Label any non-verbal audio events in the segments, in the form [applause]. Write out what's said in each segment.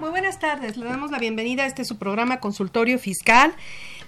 Muy buenas tardes, le damos la bienvenida a este su programa Consultorio Fiscal.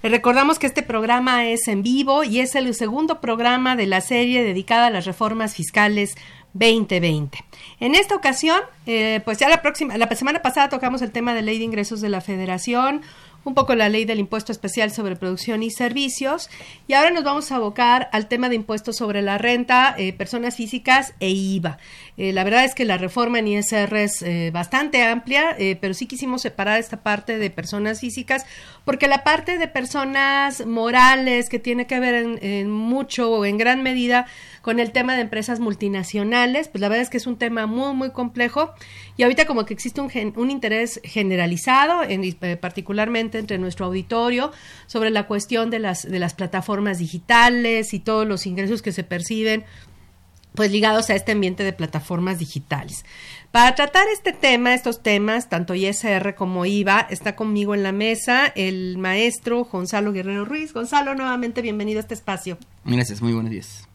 Le recordamos que este programa es en vivo y es el segundo programa de la serie dedicada a las reformas fiscales 2020. En esta ocasión, eh, pues ya la próxima, la semana pasada tocamos el tema de ley de ingresos de la Federación, un poco la ley del impuesto especial sobre producción y servicios y ahora nos vamos a abocar al tema de impuestos sobre la renta, eh, personas físicas e IVA. Eh, la verdad es que la reforma en ISR es eh, bastante amplia, pero sí quisimos separar esta parte de personas físicas porque la parte de personas morales que tiene que ver en mucho o en gran medida con el tema de empresas multinacionales, pues la verdad es que es un tema muy, muy complejo y ahorita como que existe un, gen- un interés generalizado, en, eh, particularmente entre nuestro auditorio, sobre la cuestión de las, de las plataformas digitales y todos los ingresos que se perciben pues ligados a este ambiente de plataformas digitales. Para tratar este tema, estos temas, tanto ISR como IVA, está conmigo en la mesa el maestro Gonzalo Guerrero Ruiz. Gonzalo, nuevamente bienvenido a este espacio. Gracias, muy buenos días.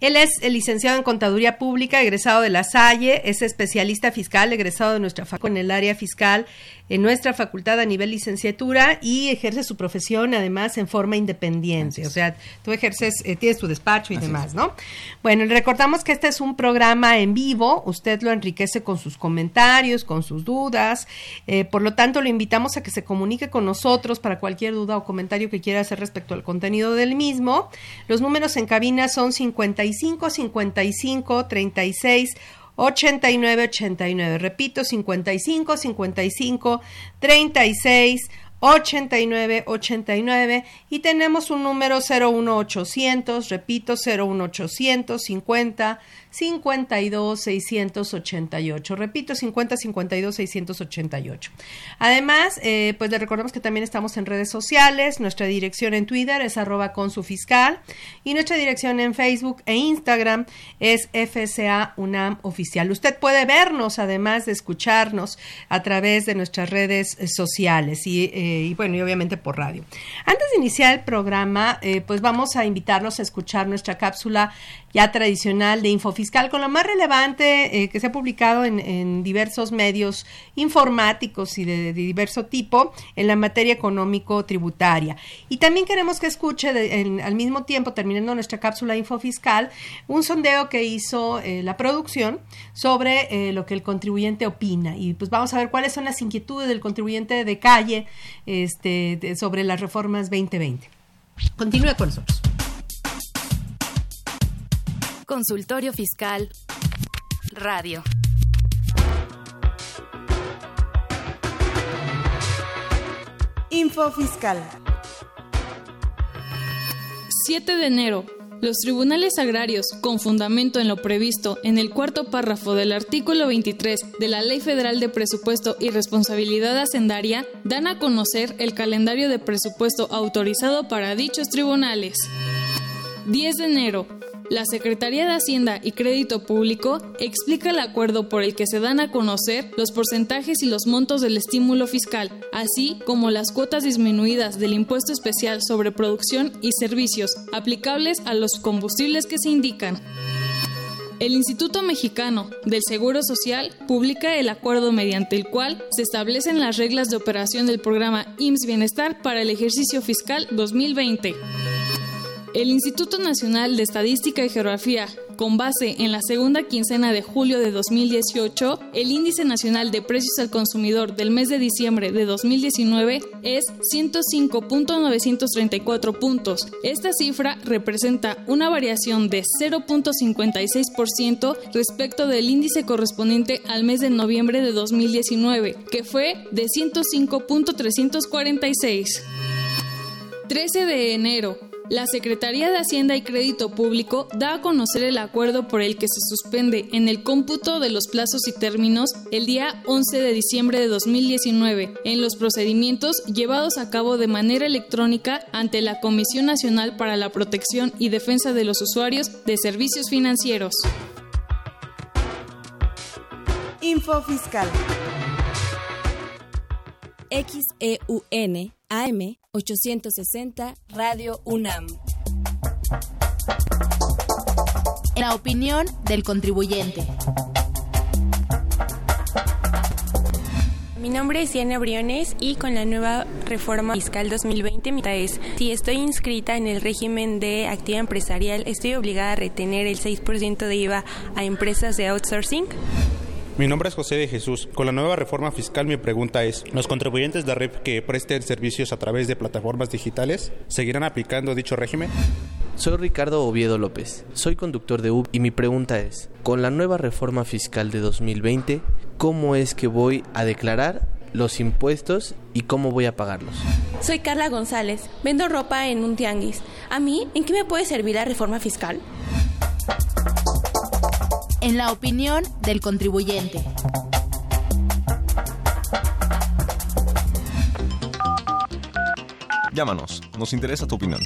Él es el licenciado en Contaduría Pública, egresado de la Salle, es especialista fiscal, egresado de nuestra facultad en el área fiscal en nuestra facultad a nivel licenciatura y ejerce su profesión además en forma independiente. O sea, tú ejerces, eh, tienes tu despacho y Así demás, es. ¿no? Bueno, le recordamos que este es un programa en vivo, usted lo enriquece con sus comentarios, con sus dudas, eh, por lo tanto lo invitamos a que se comunique con nosotros para cualquier duda o comentario que quiera hacer respecto al contenido del mismo. Los números en cabina son 55 55 36 89 89. Repito, 55 55 36 89 89 y tenemos un número 01800, repito 01800 50 52 688. Repito 50 52 688. Además, eh, pues le recordamos que también estamos en redes sociales. Nuestra dirección en Twitter es arroba con su fiscal y nuestra dirección en Facebook e Instagram es FCA Oficial. Usted puede vernos además de escucharnos a través de nuestras redes sociales y, eh, bueno, y obviamente por radio. Antes de iniciar el programa, eh, pues vamos a invitarlos a escuchar nuestra cápsula ya tradicional de Infofiscal con lo más relevante eh, que se ha publicado en, diversos medios informáticos y de, diverso tipo en la materia económico-tributaria. Y también queremos que escuche en- al mismo tiempo, terminando nuestra cápsula Infofiscal, un sondeo que hizo eh, la producción sobre eh, lo que el contribuyente opina. Y pues vamos a ver cuáles son las inquietudes del contribuyente de calle este, sobre las reformas 2020. Continúe con nosotros. Consultorio Fiscal. Radio. Info Fiscal. 7 de enero. Los tribunales agrarios, con fundamento en lo previsto en el cuarto párrafo del artículo 23 de la Ley Federal de Presupuesto y Responsabilidad Hacendaria, dan a conocer el calendario de presupuesto autorizado para dichos tribunales. 10 de enero. La Secretaría de Hacienda y Crédito Público explica el acuerdo por el que se dan a conocer los porcentajes y los montos del estímulo fiscal, así como las cuotas disminuidas del impuesto especial sobre producción y servicios aplicables a los combustibles que se indican. El Instituto Mexicano del Seguro Social publica el acuerdo mediante el cual se establecen las reglas de operación del programa IMSS Bienestar para el ejercicio fiscal 2020. El Instituto Nacional de Estadística y Geografía, con base en la segunda quincena de julio de 2018, el índice nacional de precios al consumidor del mes de diciembre de 2019 es 105.934 puntos. Esta cifra representa una variación de 0.56% respecto del índice correspondiente al mes de noviembre de 2019, que fue de 105.346. 13 de enero. La Secretaría de Hacienda y Crédito Público da a conocer el acuerdo por el que se suspende en el cómputo de los plazos y términos el día 11 de diciembre de 2019 en los procedimientos llevados a cabo de manera electrónica ante la Comisión Nacional para la Protección y Defensa de los Usuarios de Servicios Financieros. Info Fiscal. XEUN AM 860 Radio UNAM. La opinión del contribuyente. Mi nombre es Diana Briones y con la nueva reforma fiscal 2020 mi es si estoy inscrita en el régimen de actividad empresarial, estoy obligada a retener el 6% de IVA a empresas de outsourcing. Mi nombre es José de Jesús. Con la nueva reforma fiscal mi pregunta es, ¿los contribuyentes de REP que presten servicios a través de plataformas digitales seguirán aplicando dicho régimen? Soy Ricardo Oviedo López. Soy conductor de UB y mi pregunta es, con la nueva reforma fiscal de 2020, ¿cómo es que voy a declarar los impuestos y cómo voy a pagarlos? Soy Carla González. Vendo ropa en un tianguis. ¿A mí en qué me puede servir la reforma fiscal? En la opinión del contribuyente. Llámanos, nos interesa tu opinión.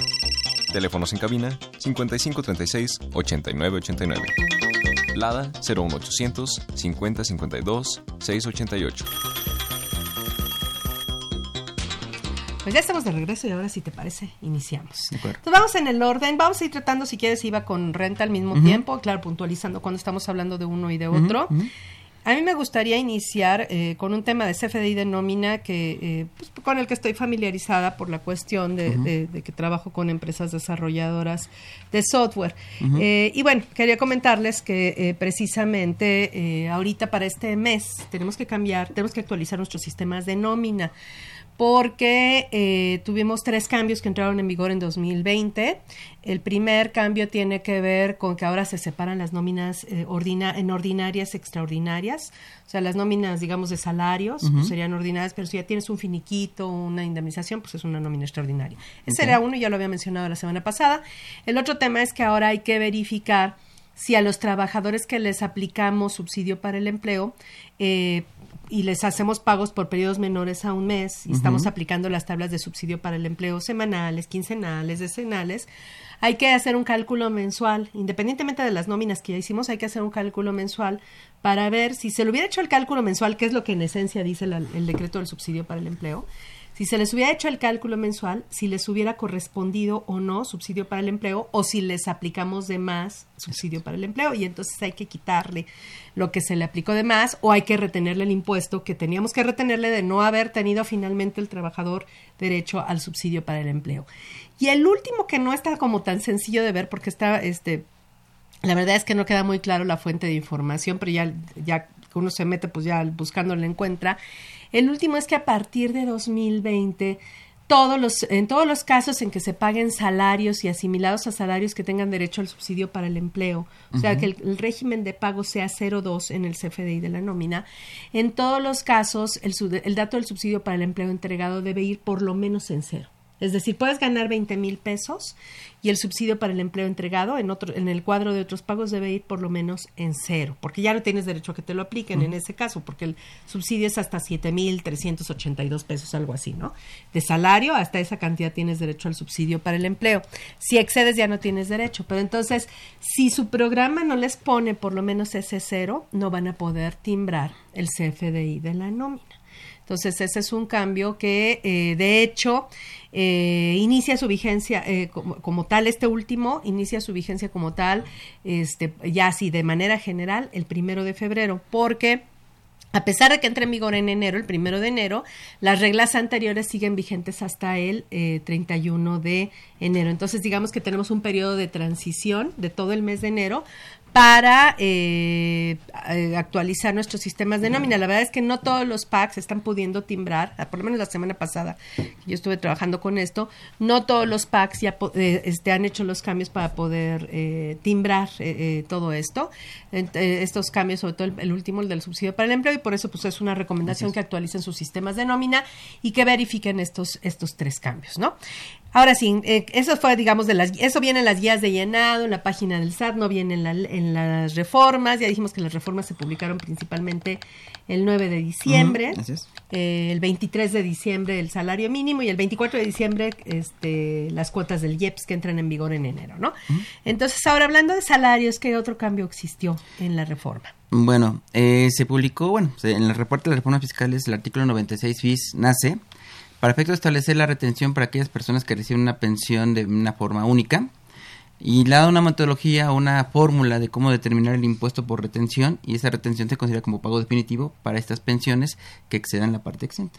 Teléfonos en cabina 5536 8989. Lada 01800 5052 688. Pues ya estamos de regreso y ahora si te parece, iniciamos. Entonces vamos en el orden, vamos a ir tratando si quieres iba con renta al mismo tiempo, claro, puntualizando cuando estamos hablando de uno y de otro. A mí me gustaría iniciar eh, con un tema de CFDI de nómina que, eh, pues, con el que estoy familiarizada por la cuestión de, que trabajo con empresas desarrolladoras de software. Eh, y bueno, quería comentarles que precisamente ahorita para este mes tenemos que cambiar, tenemos que actualizar nuestros sistemas de nómina porque eh, tuvimos tres cambios que entraron en vigor en 2020. El primer cambio tiene que ver con que ahora se separan las nóminas eh, en ordinarias extraordinarias. O sea, las nóminas, digamos, de salarios pues, serían ordinarias, pero si ya tienes un finiquito, una indemnización, pues es una nómina extraordinaria. Ese era uno, ya lo había mencionado la semana pasada. El otro tema es que ahora hay que verificar si a los trabajadores que les aplicamos subsidio para el empleo, eh, y les hacemos pagos por periodos menores a un mes y estamos aplicando las tablas de subsidio para el empleo semanales, quincenales, decenales, hay que hacer un cálculo mensual, independientemente de las nóminas que ya hicimos, hay que hacer un cálculo mensual para ver si se le hubiera hecho el cálculo mensual, que es lo que en esencia dice el decreto del subsidio para el empleo, si se les hubiera hecho el cálculo mensual, si les hubiera correspondido o no subsidio para el empleo o si les aplicamos de más subsidio para el empleo y entonces hay que quitarle lo que se le aplicó de más o hay que retenerle el impuesto que teníamos que retenerle de no haber tenido finalmente el trabajador derecho al subsidio para el empleo. Y el último que no está como tan sencillo de ver porque está este la verdad es que no queda muy claro la fuente de información, pero ya ya uno se mete pues ya buscando lo encuentra el último es que a partir de 2020 todos los, en todos los casos en que se paguen salarios y asimilados a salarios que tengan derecho al subsidio para el empleo, o sea, que el, régimen de pago sea 0,2 en el CFDI de la nómina, en todos los casos el, el dato del subsidio para el empleo entregado debe ir por lo menos en cero. Es decir, puedes ganar 20 mil pesos y el subsidio para el empleo entregado en, otro, en el cuadro de otros pagos debe ir por lo menos en cero, porque ya no tienes derecho a que te lo apliquen en ese caso, porque el subsidio es hasta 7 mil 382 pesos, algo así, ¿no? De salario hasta esa cantidad tienes derecho al subsidio para el empleo. Si excedes ya no tienes derecho, pero entonces, si su programa no les pone por lo menos ese cero, no van a poder timbrar el CFDI de la nómina. Entonces, ese es un cambio que, eh, de hecho, eh, inicia su vigencia eh, como, tal, este último inicia su vigencia como tal, este, ya así de manera general, el primero de febrero, porque A pesar de que entre en vigor en enero, el primero de enero, las reglas anteriores siguen vigentes hasta el eh, 31 de enero. Entonces, digamos que tenemos un periodo de transición de todo el mes de enero para eh, eh, actualizar nuestros sistemas de nómina. La verdad es que no todos los PACs están pudiendo timbrar, ah, por lo menos la semana pasada que yo estuve trabajando con esto, no todos los PACs ya eh, este, han hecho los cambios para poder eh, timbrar eh, eh, todo esto, estos cambios, sobre todo el, el último, el del subsidio para el empleo, y por eso pues es una recomendación que actualicen sus sistemas de nómina y que verifiquen estos, estos tres cambios, ¿no? Ahora sí, eh, eso fue, digamos, de las, eso viene en las guías de llenado, en la página del SAT, no viene en, la- en las reformas. Ya dijimos que las reformas se publicaron principalmente el 9 de diciembre, eh, el 23 de diciembre el salario mínimo y el 24 de diciembre este, las cuotas del IEPS que entran en vigor en enero, ¿no? Entonces, ahora hablando de salarios, ¿qué otro cambio existió en la reforma? Bueno, eh, se publicó, bueno, en el reporte de la reforma fiscal es el artículo 96 bis nace para efecto de establecer la retención para aquellas personas que reciben una pensión de una forma única y le da una metodología o una fórmula de cómo determinar el impuesto por retención y esa retención se considera como pago definitivo para estas pensiones que excedan la parte exenta.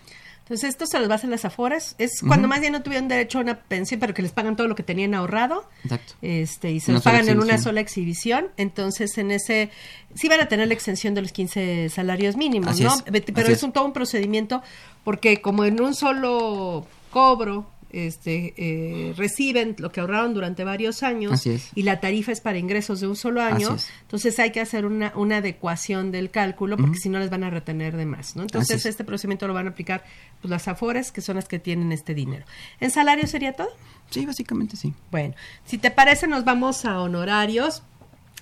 Entonces, esto se los va a hacer las aforas. Es cuando más bien no tuvieron derecho a una pensión, pero que les pagan todo lo que tenían ahorrado. Exacto. Este, y se los pagan en una sola exhibición. Entonces, en ese, sí van a tener la exención de los 15 salarios mínimos, Así ¿no? es, Pero así es. un, todo un procedimiento, porque como en un solo cobro, este, eh, reciben lo que ahorraron durante varios años y la tarifa es para ingresos de un solo año, entonces hay que hacer una, una adecuación del cálculo porque si no les van a retener de más, ¿no? Entonces es. este procedimiento lo van a aplicar pues, las afores, que son las que tienen este dinero. ¿En salario sería todo? Sí, básicamente sí. Bueno, si te parece nos vamos a honorarios.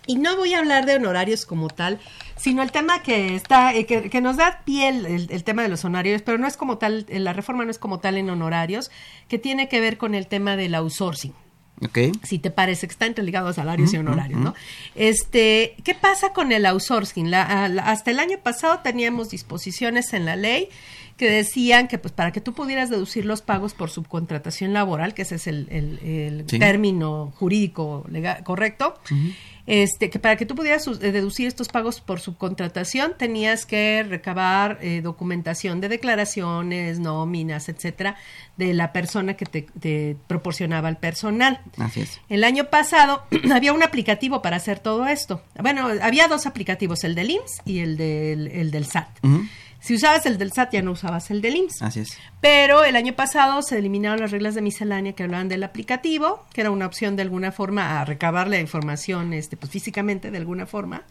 Y no voy a hablar de honorarios como tal, sino el tema que está, eh, que, que nos da pie el, tema de los honorarios, pero no es como tal, eh, la reforma no es como tal en honorarios, que tiene que ver con el tema del outsourcing Ok. si te parece que está interligado a salarios y honorarios. ¿no? Este, ¿qué pasa con el outsourcing? La- la- hasta el año pasado teníamos disposiciones en la ley que decían que pues para que tú pudieras deducir los pagos por subcontratación laboral, que ese es el, el- el Sí. término jurídico legal, correcto, este, que para que tú pudieras eh, deducir estos pagos por subcontratación tenías que recabar eh, documentación de declaraciones, nóminas, etcétera, de la persona que te, te proporcionaba el personal. Así es. El año pasado [clears throat] había un aplicativo para hacer todo esto. Bueno, había dos aplicativos, el del IMSS y el del, el del SAT. Si usabas el del SAT ya no usabas el del IMSS. Así es. Pero el año pasado se eliminaron las reglas de miscelánea que hablaban del aplicativo, que era una opción de alguna forma a recabar la información este, pues, físicamente de alguna forma.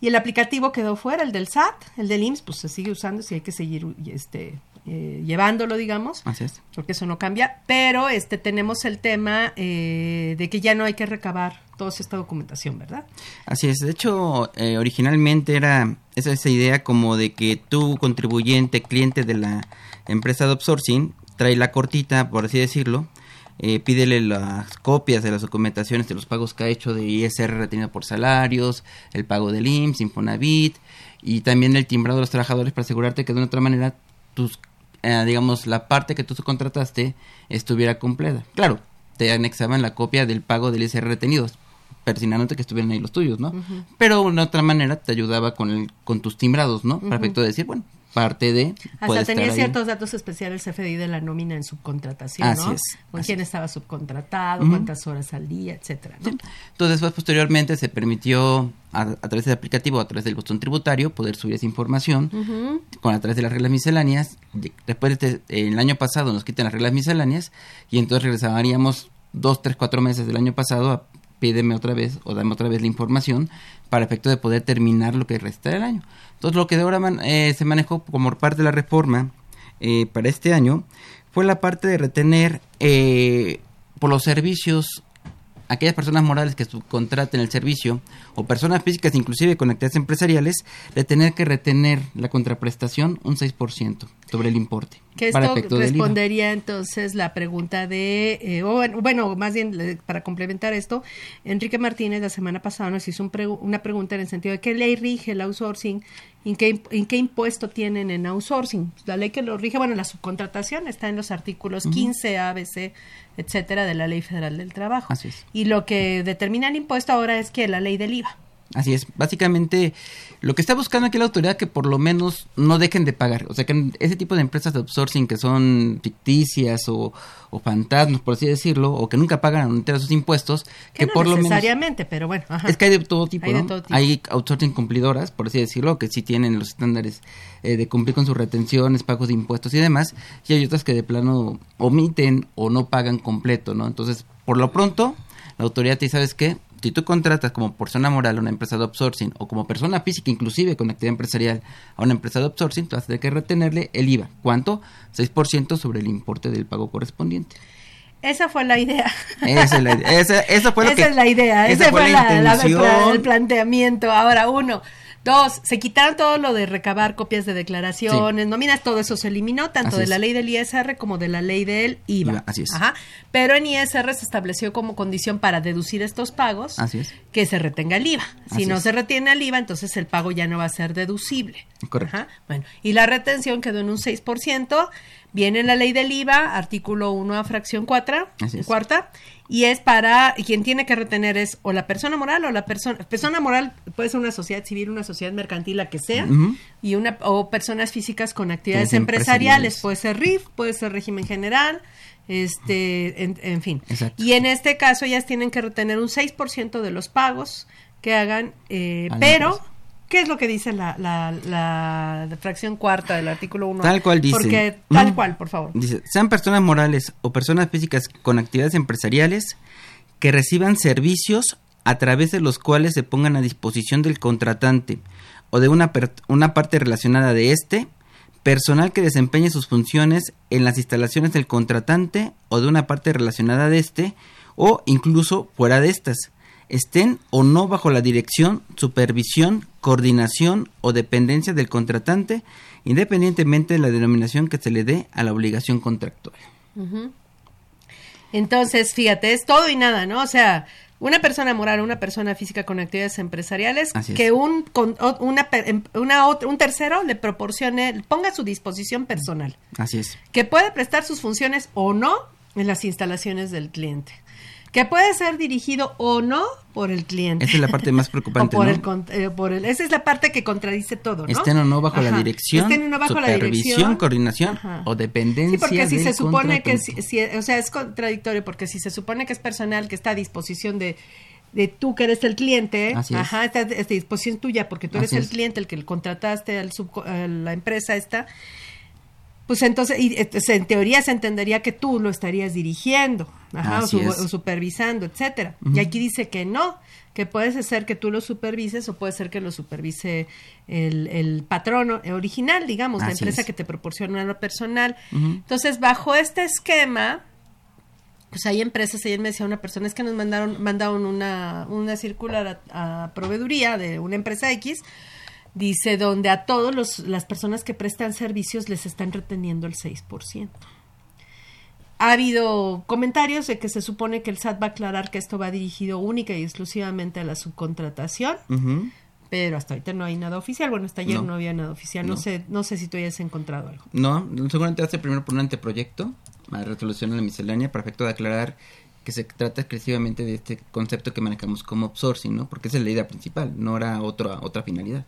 Y el aplicativo quedó fuera, el del SAT, el del IMSS, pues se sigue usando, si hay que seguir este, eh, llevándolo, digamos, Así es. porque eso no cambia. Pero este tenemos el tema eh, de que ya no hay que recabar toda esta documentación, ¿verdad? Así es, de hecho, eh, originalmente era esa, esa idea como de que tú, contribuyente, cliente de la empresa de outsourcing, trae la cortita, por así decirlo, eh, pídele las copias de las documentaciones de los pagos que ha hecho de ISR retenido por salarios, el pago del IMSS, Infonavit, y también el timbrado de los trabajadores para asegurarte que de una otra manera tus, eh, digamos, la parte que tú contrataste estuviera completa. Claro, te anexaban la copia del pago del ISR retenidos, persinándote que estuvieran ahí los tuyos, ¿no? Pero de una otra manera te ayudaba con el, con tus timbrados, ¿no? Para efecto de decir, bueno, parte de Hasta tenía ciertos datos especiales CFDI de la nómina en subcontratación, Así ¿no? es, Con quién estaba subcontratado, cuántas horas al día, etcétera, ¿no? Entonces, después, posteriormente, se permitió, a, a través del aplicativo, a través del botón tributario, poder subir esa información con a través de las reglas misceláneas. Después, de este- el año pasado, nos quitan las reglas misceláneas y entonces regresaríamos dos, tres, cuatro meses del año pasado a pídeme otra vez o dame otra vez la información para efecto de poder terminar lo que resta del año. Entonces, lo que de ahora man- eh, se manejó como parte de la reforma eh, para este año fue la parte de retener eh, por los servicios aquellas personas morales que subcontraten el servicio o personas físicas inclusive con actividades empresariales de tener que retener la contraprestación un 6% sobre el importe Que esto respondería entonces la pregunta de, eh, o bueno, bueno, más bien para complementar esto, Enrique Martínez la semana pasada nos hizo un pregu- una pregunta en el sentido de qué ley rige el outsourcing, en qué, imp- en qué impuesto tienen en outsourcing. La ley que lo rige, bueno, la subcontratación está en los artículos Ujú. 15, ABC, etcétera, de la Ley Federal del Trabajo. Así es. Y lo que determina el impuesto ahora es que la ley del IVA. Así es. Básicamente, lo que está buscando aquí la autoridad que por lo menos no dejen de pagar. O sea, que ese tipo de empresas de outsourcing que son ficticias o, o fantasmas, por así decirlo, o que nunca pagan a sus impuestos, que, que no por lo menos... necesariamente, pero bueno. ajá. Es que hay de todo tipo, Hay de ¿no? todo tipo. Hay outsourcing cumplidoras, por así decirlo, que sí tienen los estándares eh, de cumplir con sus retenciones, pagos de impuestos y demás, y hay otras que de plano omiten o no pagan completo, ¿no? Entonces, por lo pronto, la autoridad te dice, ¿sabes qué? Si tú contratas como persona moral a una empresa de outsourcing o como persona física, inclusive con actividad empresarial, a una empresa de outsourcing, tú vas a tener que retenerle el IVA. ¿Cuánto? 6% sobre el importe del pago correspondiente. Esa fue la idea. Esa es la idea. Esa, esa fue lo Esa que, es la idea. esa Ese fue fue, la la- el planteamiento. Ahora, uno. Dos, se quitaron todo lo de recabar copias de declaraciones, nóminas, todo eso se eliminó, tanto Así de es. la ley del ISR como de la ley del IVA. IVA, así es. Ajá. Pero en ISR se estableció como condición para deducir estos pagos Así es. que se retenga el IVA. Si Así no es. se retiene el IVA, entonces el pago ya no va a ser deducible. Correcto. Ajá. Bueno, y la retención quedó en un 6%. Viene en la ley del IVA, artículo 1 a fracción 4, Así es. cuarta, y es para, y quien tiene que retener es o la persona moral o la persona, persona moral puede ser una sociedad civil, una sociedad mercantil, la que sea, y una, o personas físicas con actividades empresariales, empresariales. puede ser RIF, puede ser régimen general, este, en, en fin. Exacto. Y en este caso ellas tienen que retener un 6% de los pagos que hagan, eh, pero, empresa. ¿Qué es lo que dice la, la, la, la fracción cuarta del artículo 1? Tal cual dice. Porque, tal cual, por favor. Dice, sean personas morales o personas físicas con actividades empresariales que reciban servicios a través de los cuales se pongan a disposición del contratante o de una, una parte relacionada de este, personal que desempeñe sus funciones en las instalaciones del contratante o de una parte relacionada de este, o incluso fuera de estas, estén o no bajo la dirección, supervisión, coordinación o dependencia del contratante, independientemente de la denominación que se le dé a la obligación contractual. Entonces, fíjate, es todo y nada, ¿no? O sea, una persona moral o una persona física con actividades empresariales Así es. que un con, una, em- una un tercero le proporcione, ponga a su disposición personal, Así es. que puede prestar sus funciones o no en las instalaciones del cliente, que puede ser dirigido o no por el cliente. Esa es la parte más [laughs] O preocupante, por ¿no? el, eh, por el- esa es la parte que contradice todo, ¿no? Estén o no bajo la dirección, Estén o no bajo la supervisión, dirección. coordinación Ajá. o dependencia Sí, porque si se supone que, si, si- o sea, es contradictorio, porque si se supone que es personal que está a disposición de, de tú que eres el cliente, Así ajá, está a disposición tuya, porque tú eres Así el es. cliente, el que contrataste al a la empresa esta, pues entonces, y, se- en teoría se entendería que tú lo estarías dirigiendo, ajá, o, su- o supervisando, etcétera. Y aquí dice que no, que puede ser que tú lo supervises o puede ser que lo supervise el, el patrono original, digamos, la empresa es. que te proporciona lo personal. Entonces, bajo este esquema, pues hay empresas, ayer me decía una persona, es que nos mandaron, mandaron una, una circular a, a proveeduría de una empresa X, dice, donde a todos los, las personas que prestan servicios les están reteniendo el 6%. Ha habido comentarios de que se supone que el SAT va a aclarar que esto va dirigido única y exclusivamente a la subcontratación, pero hasta ahorita no hay nada oficial. Bueno, hasta ayer no, No. había nada oficial. No. No. sé, no sé si tú hayas encontrado algo. No, seguramente hace primero por un anteproyecto a resolución en la miscelánea para efecto de aclarar que se trata exclusivamente de este concepto que manejamos como outsourcing, ¿no? Porque esa es la idea principal, no era otra otra finalidad.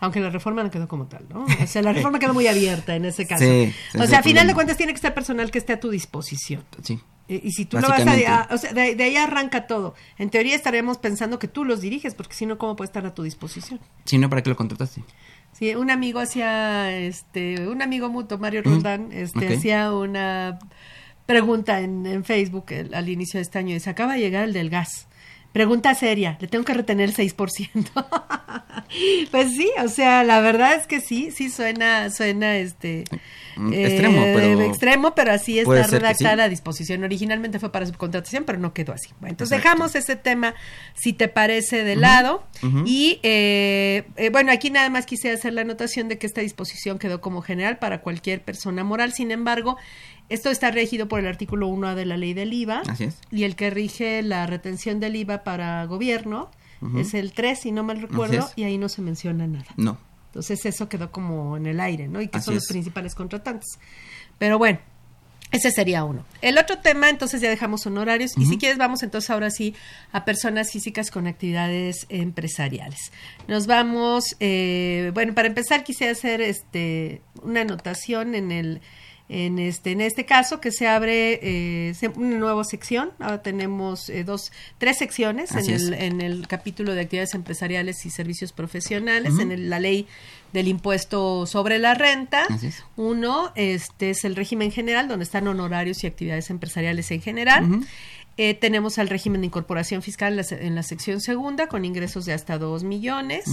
Aunque la reforma no quedó como tal, ¿no? O sea, la reforma quedó muy abierta en ese caso. Sí, o sea, a final de cuentas tiene que estar personal que esté a tu disposición. Sí. Y, y si tú lo vas a, o sea, de, de ahí arranca todo. En teoría estaríamos pensando que tú los diriges, porque si no, ¿cómo puede estar a tu disposición? Si no, ¿para qué lo contrataste? Sí, un amigo hacía, este, un amigo mutuo, Mario. Roldán, este, hacía una pregunta en, en Facebook el- al inicio de este año. Dice, acaba de llegar el del gas. Pregunta seria, le tengo que retener el 6%. [laughs] pues sí, o sea, la verdad es que sí, sí suena, suena este... Mm, extremo, pero- extremo, pero así está redactada sí. a disposición. Originalmente fue para subcontratación, pero no quedó así. Bueno, entonces Exacto. dejamos ese tema, si te parece, de lado. Y eh, eh, bueno, aquí nada más quise hacer la anotación de que esta disposición quedó como general para cualquier persona moral. Sin embargo, esto está regido por el artículo 1A de la ley del IVA. Así es. Y el que rige la retención del IVA para gobierno es el 3, si no mal recuerdo, y ahí no se menciona nada. No. Entonces eso quedó como en el aire, ¿no? Y que Así son los es. principales contratantes. Pero bueno, Ese sería uno. El otro tema, entonces ya dejamos honorarios y si quieres vamos entonces ahora sí a personas físicas con actividades empresariales. Nos vamos, eh, bueno, para empezar quisiera hacer este una anotación en el en este en este caso que se abre eh, una nueva sección. Ahora tenemos eh, dos, tres secciones en el, en el capítulo de actividades empresariales y servicios profesionales en la ley del impuesto sobre la renta. Uno este es el régimen general, donde están honorarios y actividades empresariales en general. Eh, tenemos al régimen de incorporación fiscal en la, sección segunda, con ingresos de hasta 2 millones.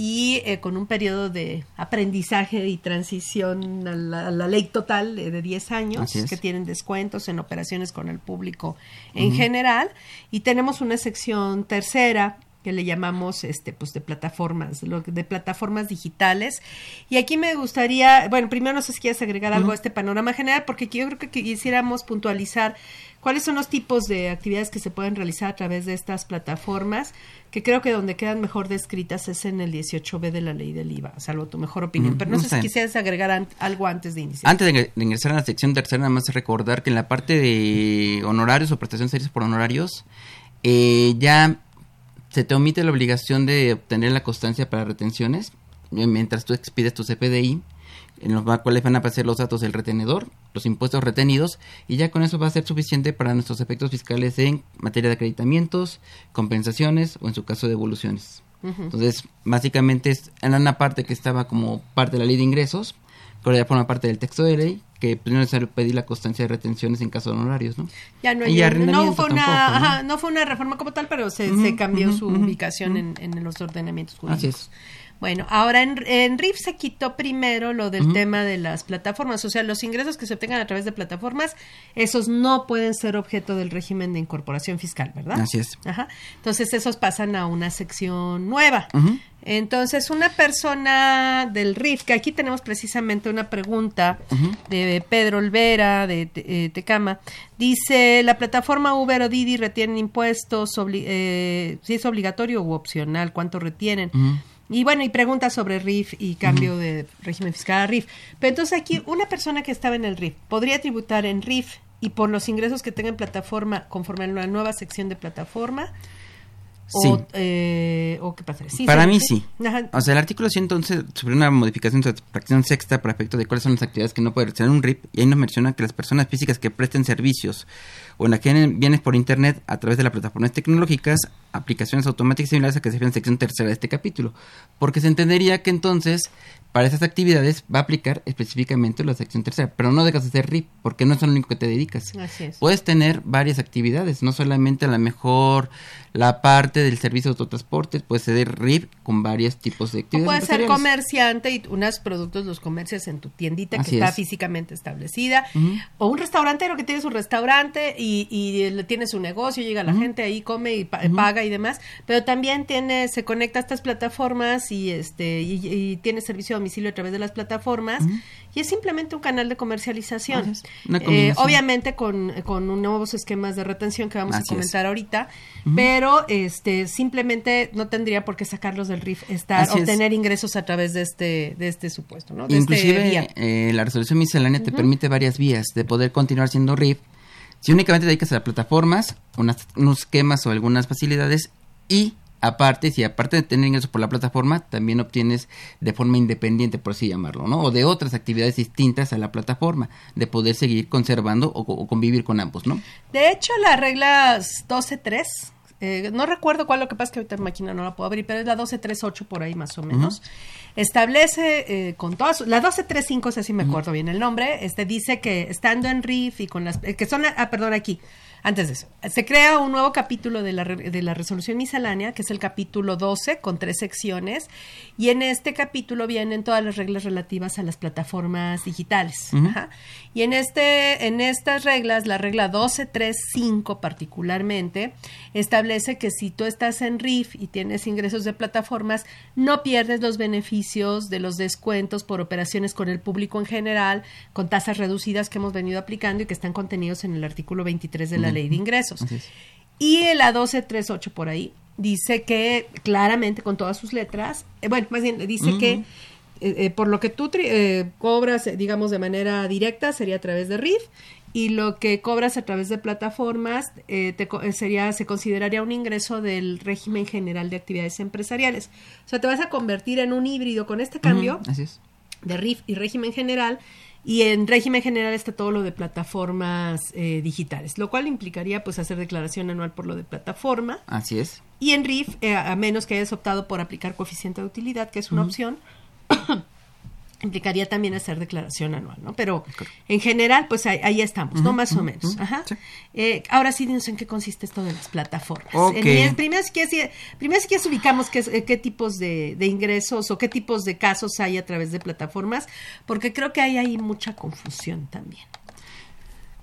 Y eh, con un periodo de aprendizaje y transición a la, ley total de, 10 años, que tienen descuentos en operaciones con el público en general. Y tenemos una sección tercera que le llamamos este pues de plataformas de plataformas digitales. Y aquí me gustaría bueno primero no sé si quieres agregar algo a este panorama general porque yo creo que quisiéramos puntualizar cuáles son los tipos de actividades que se pueden realizar a través de estas plataformas que creo que donde quedan mejor descritas es en el 18b de la ley del IVA salvo tu mejor opinión. Pero no, sé si quisieras agregar algo antes de iniciar. Antes de, ingresar a la sección tercera nada más recordar que en la parte de honorarios o prestación de servicios por honorarios eh, ya se te omite la obligación de obtener la constancia para retenciones eh, mientras tú expides tu CPDI, en los cuales van a aparecer los datos del retenedor, los impuestos retenidos, y ya con eso va a ser suficiente para nuestros efectos fiscales en materia de acreditamientos, compensaciones o en su caso de devoluciones. Entonces, básicamente es en una parte que estaba como parte de la ley de ingresos, pero ya forma parte del texto de ley, que pues, no es necesario pedir la constancia de retenciones en caso de honorarios, ¿no? Ya no, no fue una, ¿no? fue una reforma como tal, pero se, se cambió su ubicación en, en, los ordenamientos jurídicos. Así es. Bueno, ahora en, en RIF se quitó primero lo del tema de las plataformas, o sea, los ingresos que se obtengan a través de plataformas, esos no pueden ser objeto del régimen de incorporación fiscal, ¿verdad? Así es. Ajá. Entonces, esos pasan a una sección nueva. Entonces, una persona del RIF, que aquí tenemos precisamente una pregunta de Pedro Olvera, de eh, Tecama, dice, ¿la plataforma Uber o Didi retienen impuestos? Eh, si es obligatorio u opcional, ¿cuánto retienen? Y bueno, y preguntas sobre RIF y cambio de régimen fiscal a RIF. Pero entonces aquí, una persona que estaba en el RIF podría tributar en RIF y por los ingresos que tenga en plataforma conforme a la nueva sección de plataforma Sí. Eh, o, qué pasa? Para mí sí. O sea, el artículo 111 sobre una modificación de fracción sexta para efecto de cuáles son las actividades que no puede realizar un RIP y ahí nos menciona que las personas físicas que presten servicios o en la que bienes por internet a través de las plataformas tecnológicas, aplicaciones automáticas similares a que se refiere en sección tercera de este capítulo, porque se entendería que entonces para esas actividades va a aplicar específicamente la sección tercera, pero no dejas de ser RIP, porque no es lo único que te dedicas. Así es. Puedes tener varias actividades, no solamente a lo mejor la parte del servicio de autotransporte, puede ser RIP con varios tipos de actividades. O puedes ser comerciante y unos productos los comercias en tu tiendita que está físicamente establecida, o un restaurantero que tiene su restaurante y, y tiene su negocio, llega la gente ahí, come y paga y demás, pero también tiene, se conecta a estas plataformas y este y, y tiene servicio domicilio a través de las plataformas y es simplemente un canal de comercialización. Eh, obviamente con, con nuevos esquemas de retención que vamos a comentar ahorita, pero este simplemente no tendría por qué sacarlos del RIF, estar, obtener ingresos a través de este, de este supuesto. ¿no? Este Inclusive eh, la resolución miscelánea te permite varias vías de poder continuar siendo RIF. Si únicamente te dedicas a plataformas, unas, unos esquemas o algunas facilidades y aparte, si aparte de tener ingresos por la plataforma, también obtienes de forma independiente, por así llamarlo, ¿no? O de otras actividades distintas a la plataforma, de poder seguir conservando o, convivir con ambos, ¿no? De hecho, las reglas 12.3, eh, no recuerdo cuál, lo que pasa es que ahorita máquina no la puedo abrir, pero es la 12.3.8 por ahí más o menos. Establece eh, con todas, la 12.3.5, si así me acuerdo bien el nombre, este dice que estando en RIF y con las, eh, que son, ah, perdón, aquí, antes de eso, se crea un nuevo capítulo de la, de la resolución miscelánea, que es el capítulo 12, con tres secciones, y en este capítulo vienen todas las reglas relativas a las plataformas digitales. Y en, este, en estas reglas, la regla 12.3.5 particularmente, establece que si tú estás en RIF y tienes ingresos de plataformas, no pierdes los beneficios de los descuentos por operaciones con el público en general, con tasas reducidas que hemos venido aplicando y que están contenidos en el artículo 23 de la ley de ingresos. Y la 1238 por ahí dice que claramente con todas sus letras, eh, bueno, más bien dice que eh, eh, por lo que tú cobras, digamos, de manera directa sería a través de RIF y lo que cobras a través de plataformas eh, te co- sería se consideraría un ingreso del régimen general de actividades empresariales. O sea, te vas a convertir en un híbrido con este cambio Ujú, así es. de RIF y régimen general y en régimen general está todo lo de plataformas eh, digitales, lo cual implicaría pues hacer declaración anual por lo de plataforma Así es. y en RIF, eh, a menos que hayas optado por aplicar coeficiente de utilidad, que es una opción, implicaría también hacer declaración anual, ¿no? Pero en general, pues ahí, ahí estamos, ¿no? Más o menos. Ajá. Eh, ahora sí, dinos en qué consiste esto de las plataformas. Ok. En primero, si quieres, primero si quieres ubicamos qué, eh, qué tipos de, de ingresos o qué tipos de casos hay a través de plataformas, porque creo que hay ahí mucha confusión también.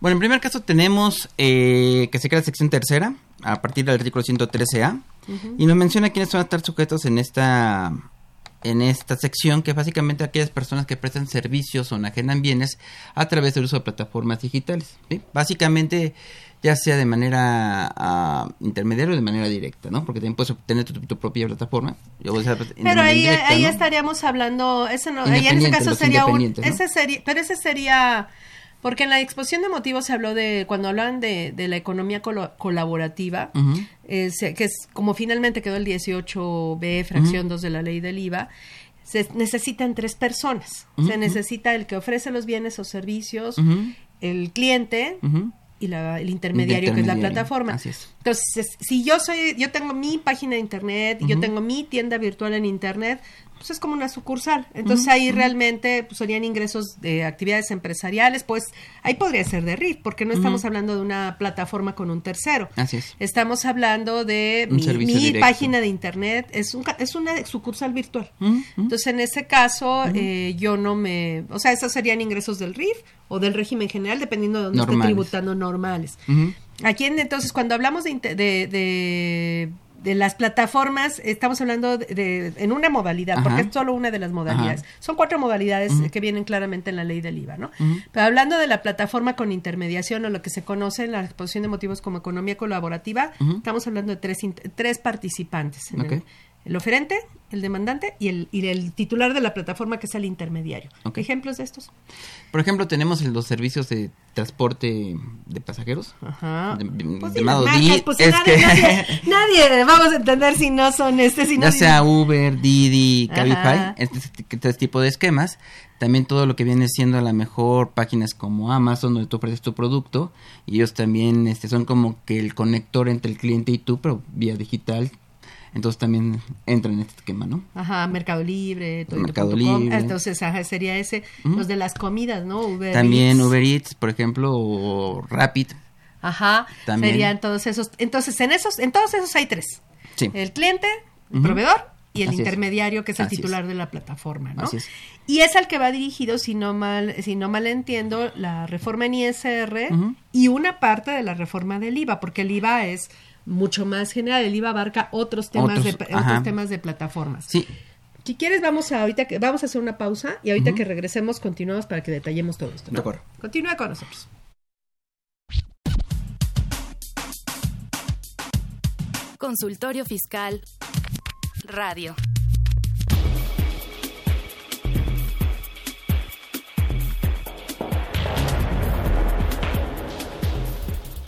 Bueno, en primer caso tenemos eh, que se crea la sección tercera a partir del artículo 113A Ujú. y nos menciona quiénes van a estar sujetos en esta en esta sección que básicamente aquellas personas que prestan servicios o enajenan bienes a través del uso de plataformas digitales. ¿sí? Básicamente ya sea de manera ah, intermediaria o de manera directa, ¿no? Porque también puedes obtener tu, tu propia plataforma. o sea, de Pero ahí, indirecta, ahí ¿no? estaríamos hablando, ese no, ahí en ese caso sería un, ese sería, pero ese sería, porque en la exposición de motivos se habló de, cuando hablan de, de la economía colaborativa, eh, que es como finalmente quedó el 18B, fracción Ujú. 2 de la ley del IVA, se necesitan tres personas. Se necesita el que ofrece los bienes o servicios, el cliente y la- el intermediario, que es la plataforma. así es. Entonces, si yo soy, yo tengo mi página de internet yo tengo mi tienda virtual en internet, pues es como una sucursal. Entonces ahí realmente pues, serían ingresos de actividades empresariales, pues ahí podría ser de RIF, porque no estamos hablando de una plataforma con un tercero. Así es. Estamos hablando de Un mi, página de internet, es, un, es una sucursal virtual. Entonces, en ese caso, eh, yo no me... O sea, esos serían ingresos del RIF o del régimen general, dependiendo de dónde esté Normales. tributando normales. Aquí, en- entonces, cuando hablamos de, inte- de, de, de las plataformas, estamos hablando de, de- en una modalidad, Ajá. porque es solo una de las modalidades. Ajá. Son cuatro modalidades que vienen claramente en la ley del IVA, ¿no? Pero hablando de la plataforma con intermediación o lo que se conoce en la exposición de motivos como economía colaborativa, estamos hablando de tres, tres participantes. en el, el oferente, el demandante y el, y el titular de la plataforma, que es el intermediario. ¿Ejemplos de estos? Por ejemplo, tenemos los servicios de transporte de pasajeros. Ajá. de- de- Pues sí, marcas, pues, es nadie, que- nadie, nadie vamos a entender si no son este, si [laughs] no ya sea Uber, Didi. Cabify, este, este tipo de esquemas. También todo lo que viene siendo a la mejor páginas como Amazon, donde tú ofreces tu producto. Y ellos también este, son como que el conector entre el cliente y tú, pero vía digital. Entonces también entran en este esquema, ¿no? Ajá, Mercado Libre, todo Mercado Libre. Entonces, ajá, sería ese, los de las comidas, ¿no? Uber también Eats. Uber Eats, por ejemplo, o Rapid. Ajá, También. serían todos esos. Entonces, en esos, en todos esos hay tres. Sí. El cliente, el proveedor y el Así es. intermediario, que es el Así es. titular de la plataforma, ¿no? Así es. Y es al que va dirigido, si no mal, si no mal entiendo, la reforma en ISR y una parte de la reforma del IVA, porque el IVA es mucho más general, el IVA abarca otros temas Otros, de otros temas de plataformas. Sí, Si quieres, vamos a ahorita que vamos a hacer una pausa y ahorita que regresemos continuamos para que detallemos todo esto. ¿no? de acuerdo. Continúa con nosotros. Consultorio Fiscal Radio.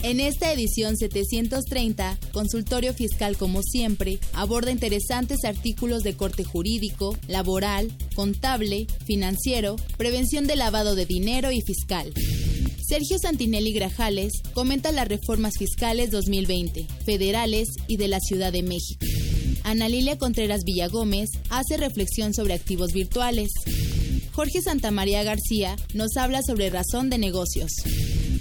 En esta edición 730, Consultorio Fiscal como siempre, aborda interesantes artículos de corte jurídico, laboral, contable, financiero, prevención de lavado de dinero y fiscal. Sergio Santinelli Grajales comenta las reformas fiscales 2020, federales y de la Ciudad de México. Ana Lilia Contreras Villagómez hace reflexión sobre activos virtuales. Jorge Santamaría García nos habla sobre razón de negocios.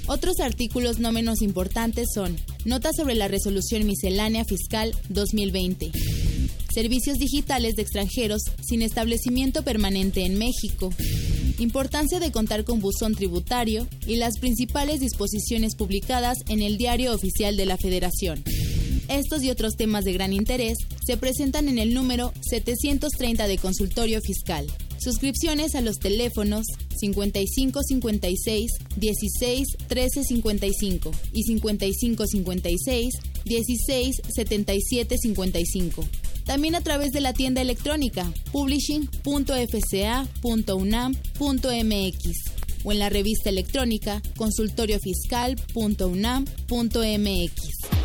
Otros artículos no menos importantes son Nota sobre la Resolución Miscelánea Fiscal 2020. Servicios digitales de extranjeros sin establecimiento permanente en México. Importancia de contar con buzón tributario y las principales disposiciones publicadas en el Diario Oficial de la Federación. Estos y otros temas de gran interés se presentan en el número 730 de Consultorio Fiscal. Suscripciones a los teléfonos 5556 16 13 55 y 5556 16 77 55. También a través de la tienda electrónica publishing.fca.unam.mx o en la revista electrónica consultoriofiscal.unam.mx.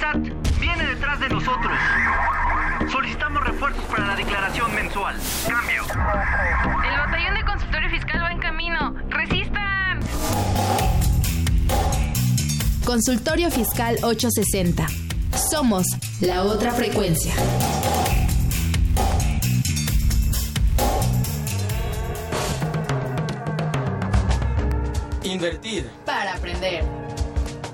SAT viene detrás de nosotros. Solicitamos refuerzos para la declaración mensual. Cambio. El batallón de consultorio fiscal va en camino. ¡Resistan! Consultorio Fiscal 860. Somos la otra frecuencia. Invertir. Para aprender.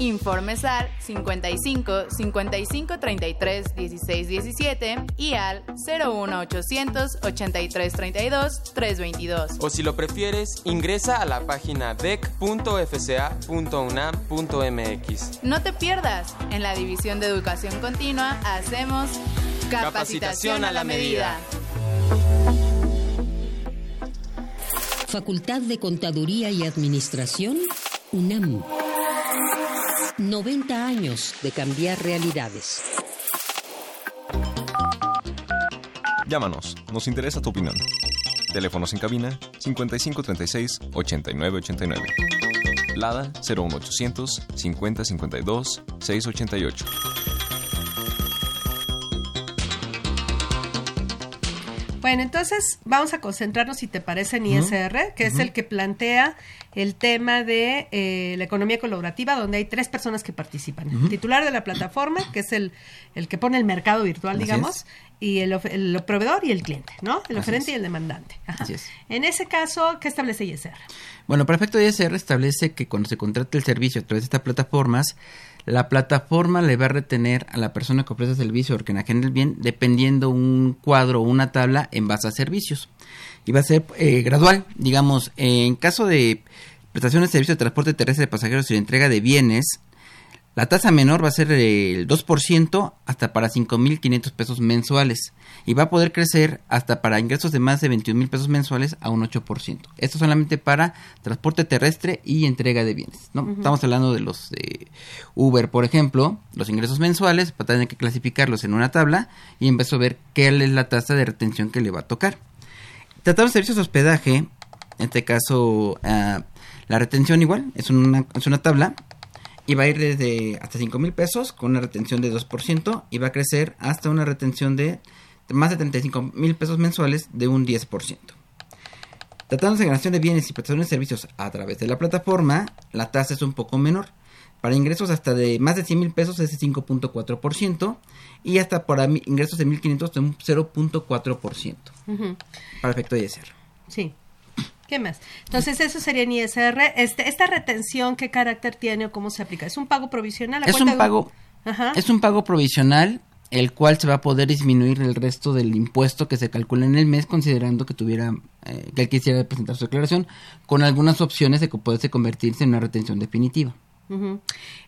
Informes al 55 55 33 16 17 y al 01 800 83 32 322. O si lo prefieres, ingresa a la página dec.fca.unam.mx. No te pierdas, en la División de Educación Continua hacemos capacitación a la medida. Facultad de Contaduría y Administración, UNAM. 90 años de cambiar realidades. Llámanos, nos interesa tu opinión. Teléfonos en cabina 5536 8989. Lada 01800 5052 688. Bueno, entonces vamos a concentrarnos, si te parece, en ISR, que es el que plantea el tema de eh, la economía colaborativa, donde hay tres personas que participan. El titular de la plataforma, que es el, el que pone el mercado virtual, Así digamos, es. y el, el proveedor y el cliente, ¿no? El Así oferente es. y el demandante. Ajá. Así es. En ese caso, ¿qué establece ISR? Bueno, de ISR establece que cuando se contrata el servicio a través de estas plataformas, la plataforma le va a retener a la persona que ofrece servicio o que enajena el bien dependiendo un cuadro o una tabla en base a servicios. Y va a ser eh, gradual, digamos, en caso de prestación de servicio de transporte terrestre de pasajeros y de entrega de bienes, la tasa menor va a ser el 2% hasta para 5.500 pesos mensuales y va a poder crecer hasta para ingresos de más de 21.000 pesos mensuales a un 8%. Esto solamente para transporte terrestre y entrega de bienes. ¿no? Estamos hablando de los de Uber, por ejemplo, los ingresos mensuales, va a tener que clasificarlos en una tabla y empezó a ver qué es la tasa de retención que le va a tocar. Tratando de servicios de hospedaje, en este caso ah, la retención igual, es una, es una tabla y va a ir desde hasta 5 mil pesos con una retención de 2% y va a crecer hasta una retención de más de 35 mil pesos mensuales de un 10%. Tratándose de generación de bienes y prestación de servicios a través de la plataforma, la tasa es un poco menor. Para ingresos hasta de más de 100 mil pesos es de 5.4% y hasta para ingresos de 1.500 de un 0.4% Ujú. para efecto de ISR. Sí. ¿Qué más? Entonces, eso sería en ISR. Este, ¿Esta retención qué carácter tiene o cómo se aplica? ¿Es un pago provisional? Es un pago, Ajá. es un pago provisional el cual se va a poder disminuir el resto del impuesto que se calcula en el mes considerando que tuviera eh, que él quisiera presentar su declaración con algunas opciones de que puede convertirse en una retención definitiva. Ujú.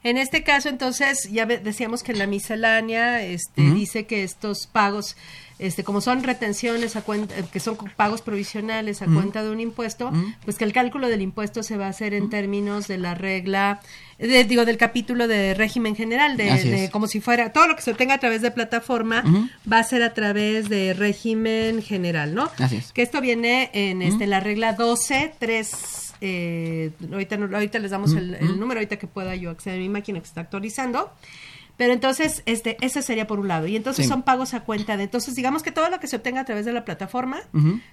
En este caso, entonces, ya decíamos que en la miscelánea este, dice que estos pagos, este, como son retenciones a cuenta, eh, que son pagos provisionales a cuenta de un impuesto, pues que el cálculo del impuesto se va a hacer en términos de la regla, de- digo, del capítulo de régimen general, de, de como si fuera todo lo que se obtenga a través de plataforma, va a ser a través de régimen general, ¿no? Así es. Que esto viene en este, la regla 12, 3, eh, ahorita, ahorita les damos el, número, ahorita que pueda yo acceder a mi máquina que está actualizando. Pero entonces, este, ese sería por un lado. Y entonces Sí. son pagos a cuenta de. Entonces, digamos que todo lo que se obtenga a través de la plataforma,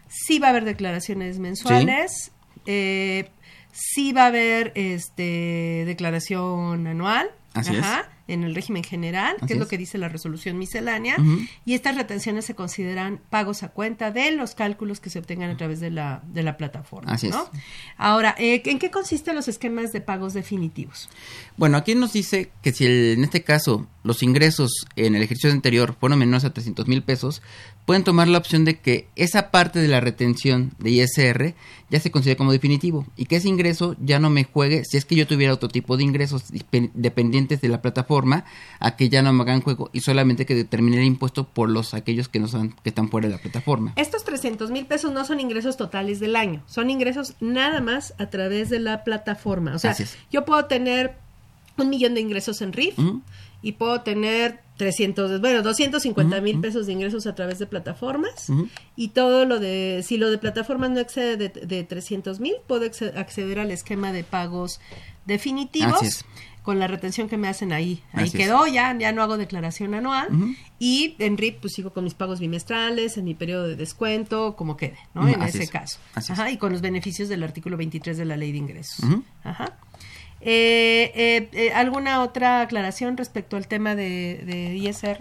sí va a haber declaraciones mensuales, eh, sí va a haber este declaración anual. Así es. En el régimen general, que es lo que dice la resolución miscelánea, y estas retenciones se consideran pagos a cuenta de los cálculos que se obtengan a través de la, de la plataforma. Así es. ¿no? Ahora, eh, ¿en qué consisten los esquemas de pagos definitivos? Bueno, aquí nos dice que si el- en este caso los ingresos en el ejercicio anterior fueron menores a 300 mil pesos, pueden tomar la opción de que esa parte de la retención de ISR ya se considere como definitivo y que ese ingreso ya no me juegue si es que yo tuviera otro tipo de ingresos dependientes de la plataforma a que ya no me hagan juego y solamente que determine el impuesto por los aquellos que no son que están fuera de la plataforma. Estos 300 mil pesos no son ingresos totales del año, son ingresos nada más a través de la plataforma. O sea, yo puedo tener un millón de ingresos en RIF. Y puedo tener 300, bueno, 250 mil pesos de ingresos a través de plataformas y todo lo de, si lo de plataformas no excede de, de 300 mil, puedo acce- acceder al esquema de pagos definitivos. Con la retención que me hacen ahí. Ahí Así es. quedó, ya, ya no hago declaración anual. Y en RIP, pues sigo con mis pagos bimestrales, en mi periodo de descuento, como quede, ¿no? En así ese es. caso. Así es. Ajá, y con los beneficios del artículo 23 de la ley de ingresos. Ajá. Eh, eh, eh, ¿Alguna otra aclaración respecto al tema de, de ISR?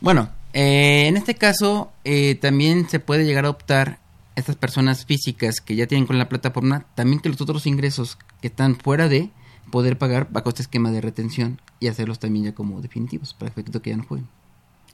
Bueno, eh, en este caso eh, también se puede llegar a optar estas personas físicas que ya tienen con la plataforma, también que los otros ingresos que están fuera de poder pagar bajo este esquema de retención y hacerlos también ya como definitivos para efecto que ya no jueguen.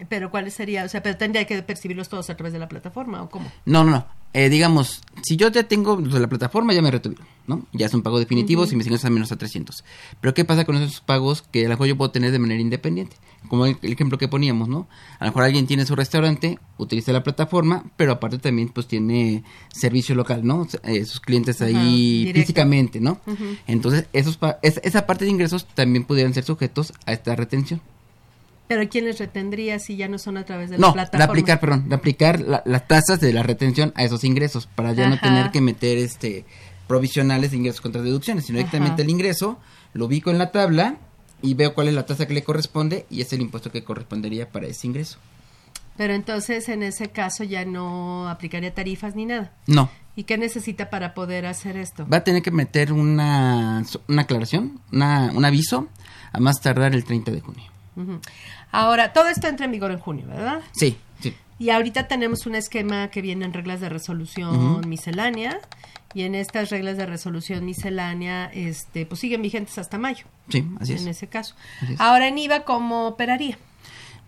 Pero ¿cuáles sería? O sea, pero tendría que percibirlos todos a través de la plataforma o cómo? No, no, no. Eh, digamos, si yo ya tengo de la plataforma, ya me retuvieron, ¿no? Ya es un pago definitivo si mis ingresos son menos a 300. Pero ¿qué pasa con esos pagos que a lo mejor yo puedo tener de manera independiente? Como el, el ejemplo que poníamos, ¿no? A lo mejor alguien tiene su restaurante, utiliza la plataforma, pero aparte también pues tiene servicio local, ¿no? Eh, sus clientes ahí directo. físicamente, ¿no? Entonces, esos pa- es- esa parte de ingresos también pudieran ser sujetos a esta retención. Pero ¿quién les retendría si ya no son a través de la No, de plataforma? aplicar, perdón, de aplicar la- las tasas de la retención a esos ingresos para ya no tener que meter este provisionales de ingresos contra deducciones, sino Ajá. directamente el ingreso, lo ubico en la tabla y veo cuál es la tasa que le corresponde y es el impuesto que correspondería para ese ingreso. Pero entonces en ese caso ya no aplicaría tarifas ni nada. No, ¿Y qué necesita para poder hacer esto? va a tener que meter una, una aclaración, una, un aviso, a más tardar el 30 de junio. Ahora, todo esto entra en vigor en junio, ¿verdad? Sí, sí. Y ahorita tenemos un esquema que viene en reglas de resolución miscelánea y en estas reglas de resolución miscelánea este pues siguen vigentes hasta mayo. Sí, así es. En ese caso. Es. Ahora en IVA cómo operaría?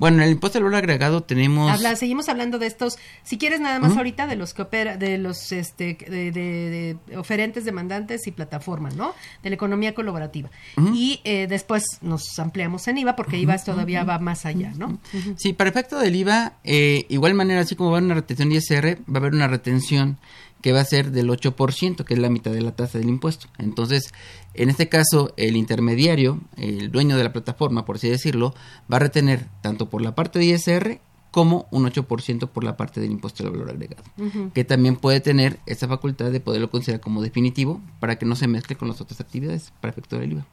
Bueno, en el impuesto al valor agregado tenemos... Habla, seguimos hablando de estos, si quieres nada más ahorita de los que opera, de los este de, de- de oferentes, demandantes y plataformas, ¿no? De la economía colaborativa. Y eh, después nos ampliamos en IVA porque IVA todavía va más allá, ¿no? Sí, para efecto del IVA, eh, igual manera, así como va a haber una retención ISR, va a haber una retención que va a ser del 8%, que es la mitad de la tasa del impuesto. Entonces, en este caso, el intermediario, el dueño de la plataforma, por así decirlo, va a retener tanto por la parte de ISR como un 8% por la parte del impuesto al valor agregado, que también puede tener esa facultad de poderlo considerar como definitivo para que no se mezcle con las otras actividades para efecto del IVA,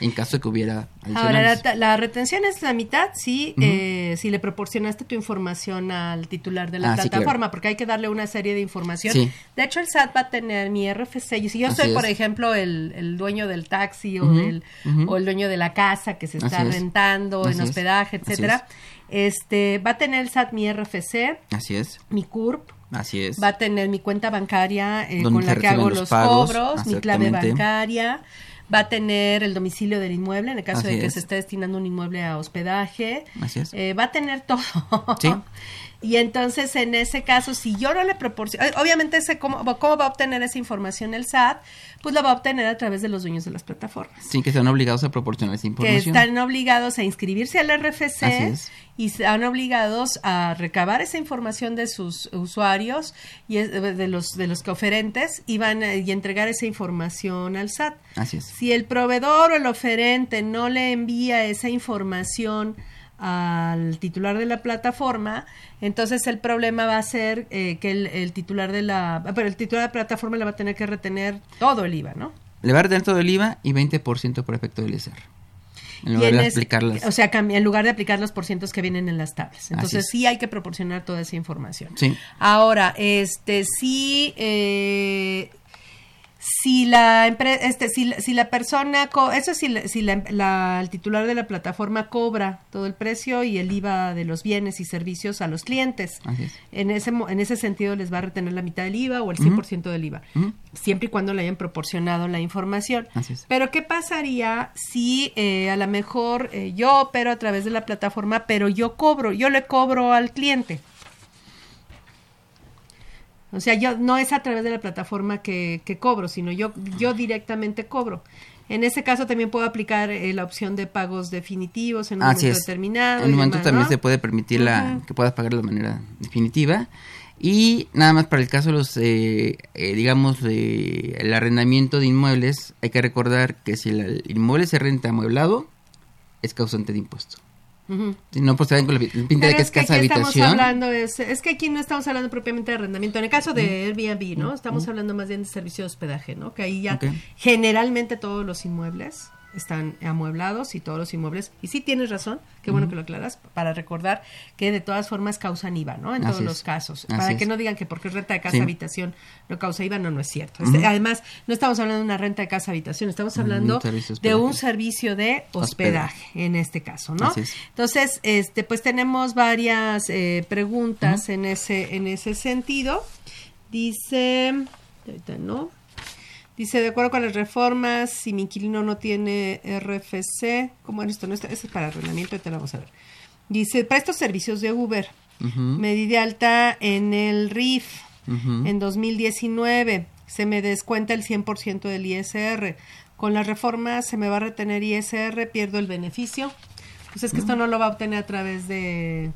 en caso de que hubiera Ahora, la, retención es la mitad si, Ujú. eh, si le proporcionaste tu información al titular de la Ah, sí, plataforma, claro. porque hay que darle una serie de información. Sí. De hecho, el SAT va a tener mi RFC. Y si yo Así soy, por ejemplo, el, el dueño del taxi o, del, o el dueño de la casa que se está Así rentando en hospedaje, etcétera, este va a tener el SAT mi RFC, Así es, mi CURP, así es. va a tener mi cuenta bancaria eh, con la que hago los los, pagos, cobros, mi clave bancaria, va a tener el domicilio del inmueble en el caso Así de que es. se esté destinando un inmueble a hospedaje, Así es. eh, va a tener [laughs] todo. Sí. Y entonces, en ese caso, si yo no le proporciono, eh, obviamente, ese, ¿cómo, ¿cómo va a obtener esa información el SAT? Pues la va a obtener a través de los dueños de las plataformas Sí, que están obligados a proporcionar esa que información. están obligados a inscribirse al RFC es. y están obligados a recabar esa información de sus usuarios y de los de los oferentes y van a- y entregar esa información al SAT. Así es. Si el proveedor o el oferente no le envía esa información al titular de la plataforma, entonces el problema va a ser eh, que el, el titular de la, pero el titular de la plataforma le va a tener que retener todo el IVA, ¿no? Le va a retener todo el IVA y 20% por efecto del ISR. En lugar en de aplicarlas. O sea, en lugar de aplicar los porcientos que vienen en las tablas. Entonces es. sí hay que proporcionar toda esa información. Sí. Ahora, este sí, eh, si la este, si, la- si la persona, co- eso es si, la- si la- la- el titular de la plataforma cobra todo el precio y el IVA de los bienes y servicios a los clientes. Es. En ese, en ese sentido les va a retener la mitad del IVA o el Ujú. 100% del IVA, siempre y cuando le hayan proporcionado la información. Pero ¿qué pasaría si eh, a lo mejor eh, yo opero a través de la plataforma, pero yo cobro, yo le cobro al cliente? O sea, yo no es a través de la plataforma que, que cobro, sino yo, yo directamente cobro. En ese caso también puedo aplicar eh, la opción de pagos definitivos en un Así momento es. determinado. En un momento demás, también ¿no? se puede permitir la, que puedas pagar de manera definitiva. Y nada más para el caso de los, eh, eh, digamos, el arrendamiento de inmuebles, hay que recordar que si el inmueble se renta amueblado, es causante de impuesto. Ujú. Si no proceden con la pinta de que es casa aquí estamos habitación. hablando, es, es que aquí no estamos hablando propiamente de arrendamiento. En el caso de Airbnb, ¿no? Estamos hablando más bien de servicio de hospedaje, ¿no? Que ahí ya Ok. generalmente todos los inmuebles están amueblados y todos los inmuebles. Y sí tienes razón, qué bueno que lo aclaras, para recordar que de todas formas causan IVA, ¿no? En Así todos es. los casos. Así para que es. no digan que porque es renta de casa Sí. habitación no causa IVA, no, no es cierto. Este, además, no estamos hablando de una renta de casa habitación, estamos hablando de un servicio de hospedaje, en este caso, ¿no? Así es. Entonces, este, pues tenemos varias eh, preguntas en ese, en ese sentido. Dice, ahorita no. Dice, de acuerdo con las reformas, si mi inquilino no tiene RFC, ¿cómo es esto? No, este, este es para arrendamiento, ahorita lo vamos a ver. Dice, para estos servicios de Uber, Ujú, me di de alta en el RIF en 2019. Se me descuenta el 100% del ISR. Con la reforma se me va a retener ISR, pierdo el beneficio. Pues es que esto no lo va a obtener a través de,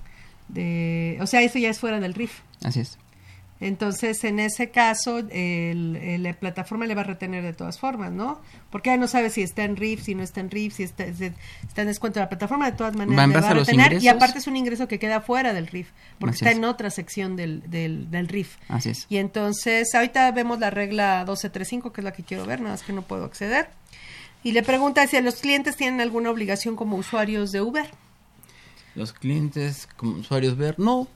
de... O sea, eso ya es fuera del RIF. Así es. Entonces, en ese caso, el, el- la plataforma le va a retener de todas formas, ¿no? Porque no sabe si está en RIF, si no está en RIF, si está, si está en descuento. La plataforma de todas maneras le va a a los retener. Y aparte es un ingreso que queda fuera del RIF, porque Así está es. en otra sección del, del, del RIF. Así es. Y entonces, ahorita vemos la regla 1235, que es la que quiero ver, nada más que no puedo acceder. Y le pregunta si los clientes tienen alguna obligación como usuarios de Uber. Los clientes como usuarios ver, no,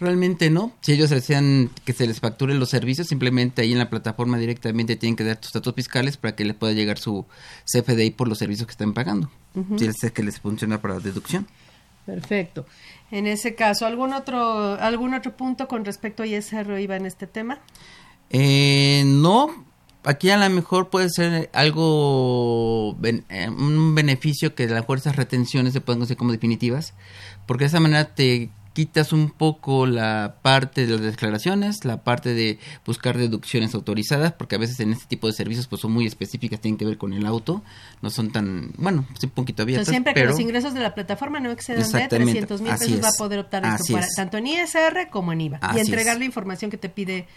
realmente no. Si ellos desean que se les facturen los servicios, simplemente ahí en la plataforma directamente tienen que dar tus datos fiscales para que les pueda llegar su CFDI por los servicios que están pagando. Si es que les funciona para deducción. Perfecto. En ese caso, ¿algún otro, algún otro punto con respecto a ISR IVA en este tema? Eh, no, aquí a lo mejor puede ser algo, ben- eh, un beneficio que a lo mejor esas retenciones se pueden hacer como definitivas, porque de esa manera te quitas un poco la parte de las declaraciones, la parte de buscar deducciones autorizadas, porque a veces en este tipo de servicios pues son muy específicas, tienen que ver con el auto, no son tan, bueno, un poquito O sea, abiertas, siempre que pero los ingresos de la plataforma no excedan de Exactamente, 300 mil pesos, va a es, poder optar para, es. tanto en ISR como en IVA. Así y entregar es. la información que te pide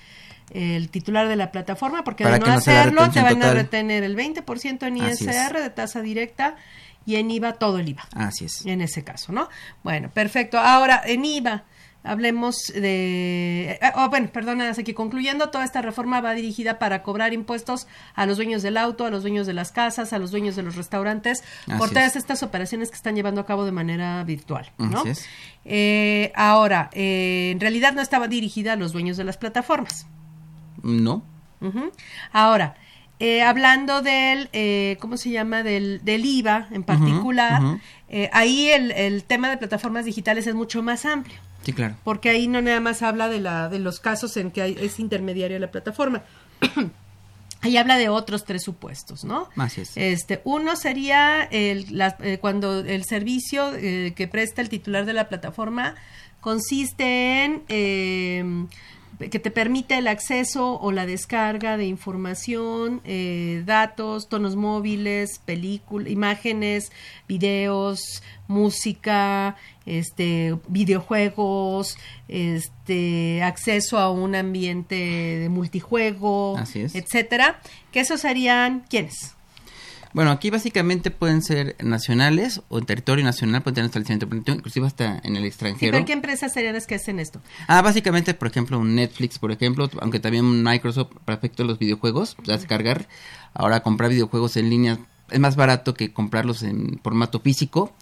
el titular de la plataforma, porque Para de no que hacerlo te van a retener el 20% en es. ISR de tasa directa y en IVA todo el IVA. así es. En ese caso, ¿no? Bueno, perfecto. Ahora, en IVA, hablemos de... eh, oh, bueno, perdona, aquí concluyendo, toda esta reforma va dirigida para cobrar impuestos a los dueños del auto, a los dueños de las casas, a los dueños de los restaurantes, por todas es. estas operaciones que están llevando a cabo de manera virtual, ¿no? Así es. Eh, ahora, eh, en realidad no estaba dirigida a los dueños de las plataformas. No. Ahora, eh, hablando del, eh, ¿cómo se llama? Del, del IVA en particular, eh, ahí el, el tema de plataformas digitales es mucho más amplio, sí, claro. porque ahí no nada más habla de, la, de los casos en que hay- es intermediaria la plataforma. [clears throat] Ahí habla de otros tres supuestos, ¿no? Así es. Este, uno sería el, la- eh, cuando el servicio eh, que presta el titular de la plataforma consiste en eh, que te permite el acceso o la descarga de información, eh, datos, tonos móviles, películas, imágenes, videos, música, este, videojuegos, este, acceso a un ambiente de multijuego, Así es. etcétera. Que esos serían quiénes? Bueno, aquí básicamente pueden ser nacionales o en territorio nacional, pueden tener establecimiento permitido, inclusive hasta en el Sí, extranjero. pero ¿qué empresas serían las que hacen esto? Ah, básicamente, por ejemplo, un Netflix, por ejemplo, aunque también Microsoft, respecto a los videojuegos, a descargar, ahora comprar videojuegos en línea es más barato que comprarlos en formato físico,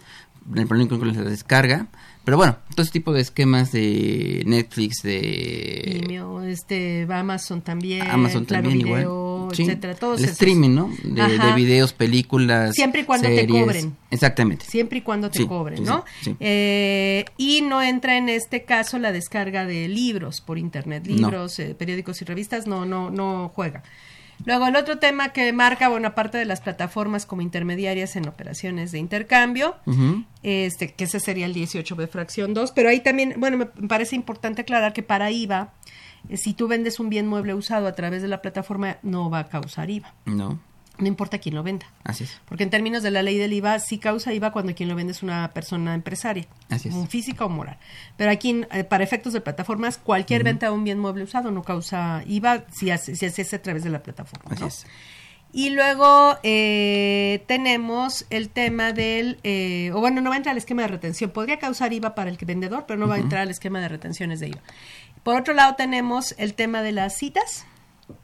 el problema con la descarga, pero bueno, todo ese tipo de esquemas de Netflix, de Vimeo, este, Amazon también, Amazon Claro también Video, HBO, Sí, etcétera, todos el esos. streaming, ¿no? De, videos, películas. Siempre y cuando te cobren. Exactamente. Siempre y cuando te Sí, cobren, sí, ¿no? Eh, y no entra en este caso la descarga de libros por internet, No. libros, eh, periódicos y revistas, no, no, no juega. Luego el otro tema que marca, bueno, aparte de las plataformas como intermediarias en operaciones de intercambio, este, que ese sería el 18B fracción 2, pero ahí también, bueno, me parece importante aclarar que para IVA, eh, si tú vendes un bien mueble usado a través de la plataforma, no va a causar IVA, No, no importa quién lo venda. así es. Porque en términos de la ley del IVA, sí causa IVA cuando quien lo vende es una persona empresaria, Así es. un física o moral. Pero aquí, eh, para efectos de plataformas, cualquier venta de un bien mueble usado no causa IVA si, hace, si se hace a través de la plataforma. Así ¿no? es. Y luego eh, tenemos el tema del, eh, o bueno, no va a entrar al esquema de retención. Podría causar IVA para el vendedor, pero no va a entrar al esquema de retenciones de IVA. Por otro lado tenemos el tema de las citas.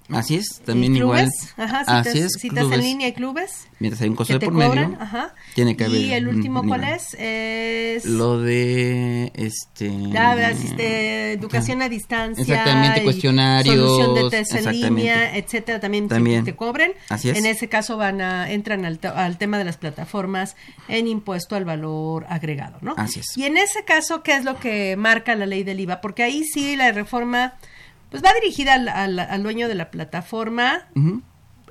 Así es, también y igual. clubes. Ajá, citas, así es, citas en clubes. línea y clubes. Mientras hay un costo que de por cobran, medio, ajá. tiene que haber Y el un último, ¿cuál nivel. es? Es Lo de este la de asiste- educación a distancia. Exactamente, cuestionarios, Solución de test en línea, etcétera, también, También. te cobren. Así es. En ese caso van a, entran al, al tema de las plataformas en impuesto al valor agregado, ¿no? Así es. Y en ese caso, ¿qué es lo que marca la ley del IVA? Porque ahí sí la reforma, pues va dirigida al, al- al dueño de la plataforma,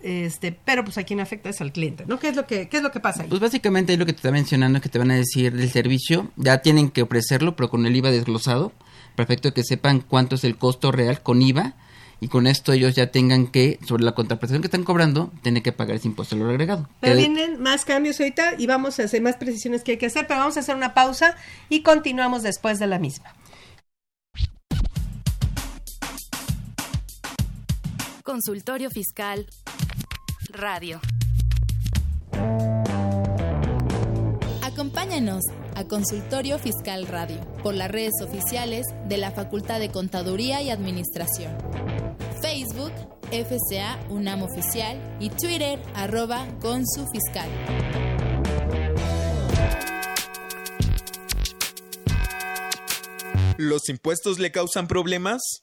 este, pero pues a quien afecta es al cliente, ¿no? ¿Qué es lo que, qué es lo que pasa ahí? Pues básicamente lo que te está mencionando es que te van a decir del servicio, ya tienen que ofrecerlo, pero con el IVA desglosado, perfecto que sepan cuánto es el costo real con IVA y con esto ellos ya tengan que, sobre la contraprestación que están cobrando, tener que pagar ese impuesto al valor agregado. Pero vienen más cambios ahorita y vamos a hacer más precisiones que hay que hacer, pero vamos a hacer una pausa y continuamos después de la misma. Consultorio Fiscal Radio. Acompáñanos a Consultorio Fiscal Radio por las redes oficiales de la Facultad de Contaduría y Administración. Facebook, FCA UNAM Oficial y Twitter, arroba Consu Fiscal. ¿Los impuestos le causan problemas?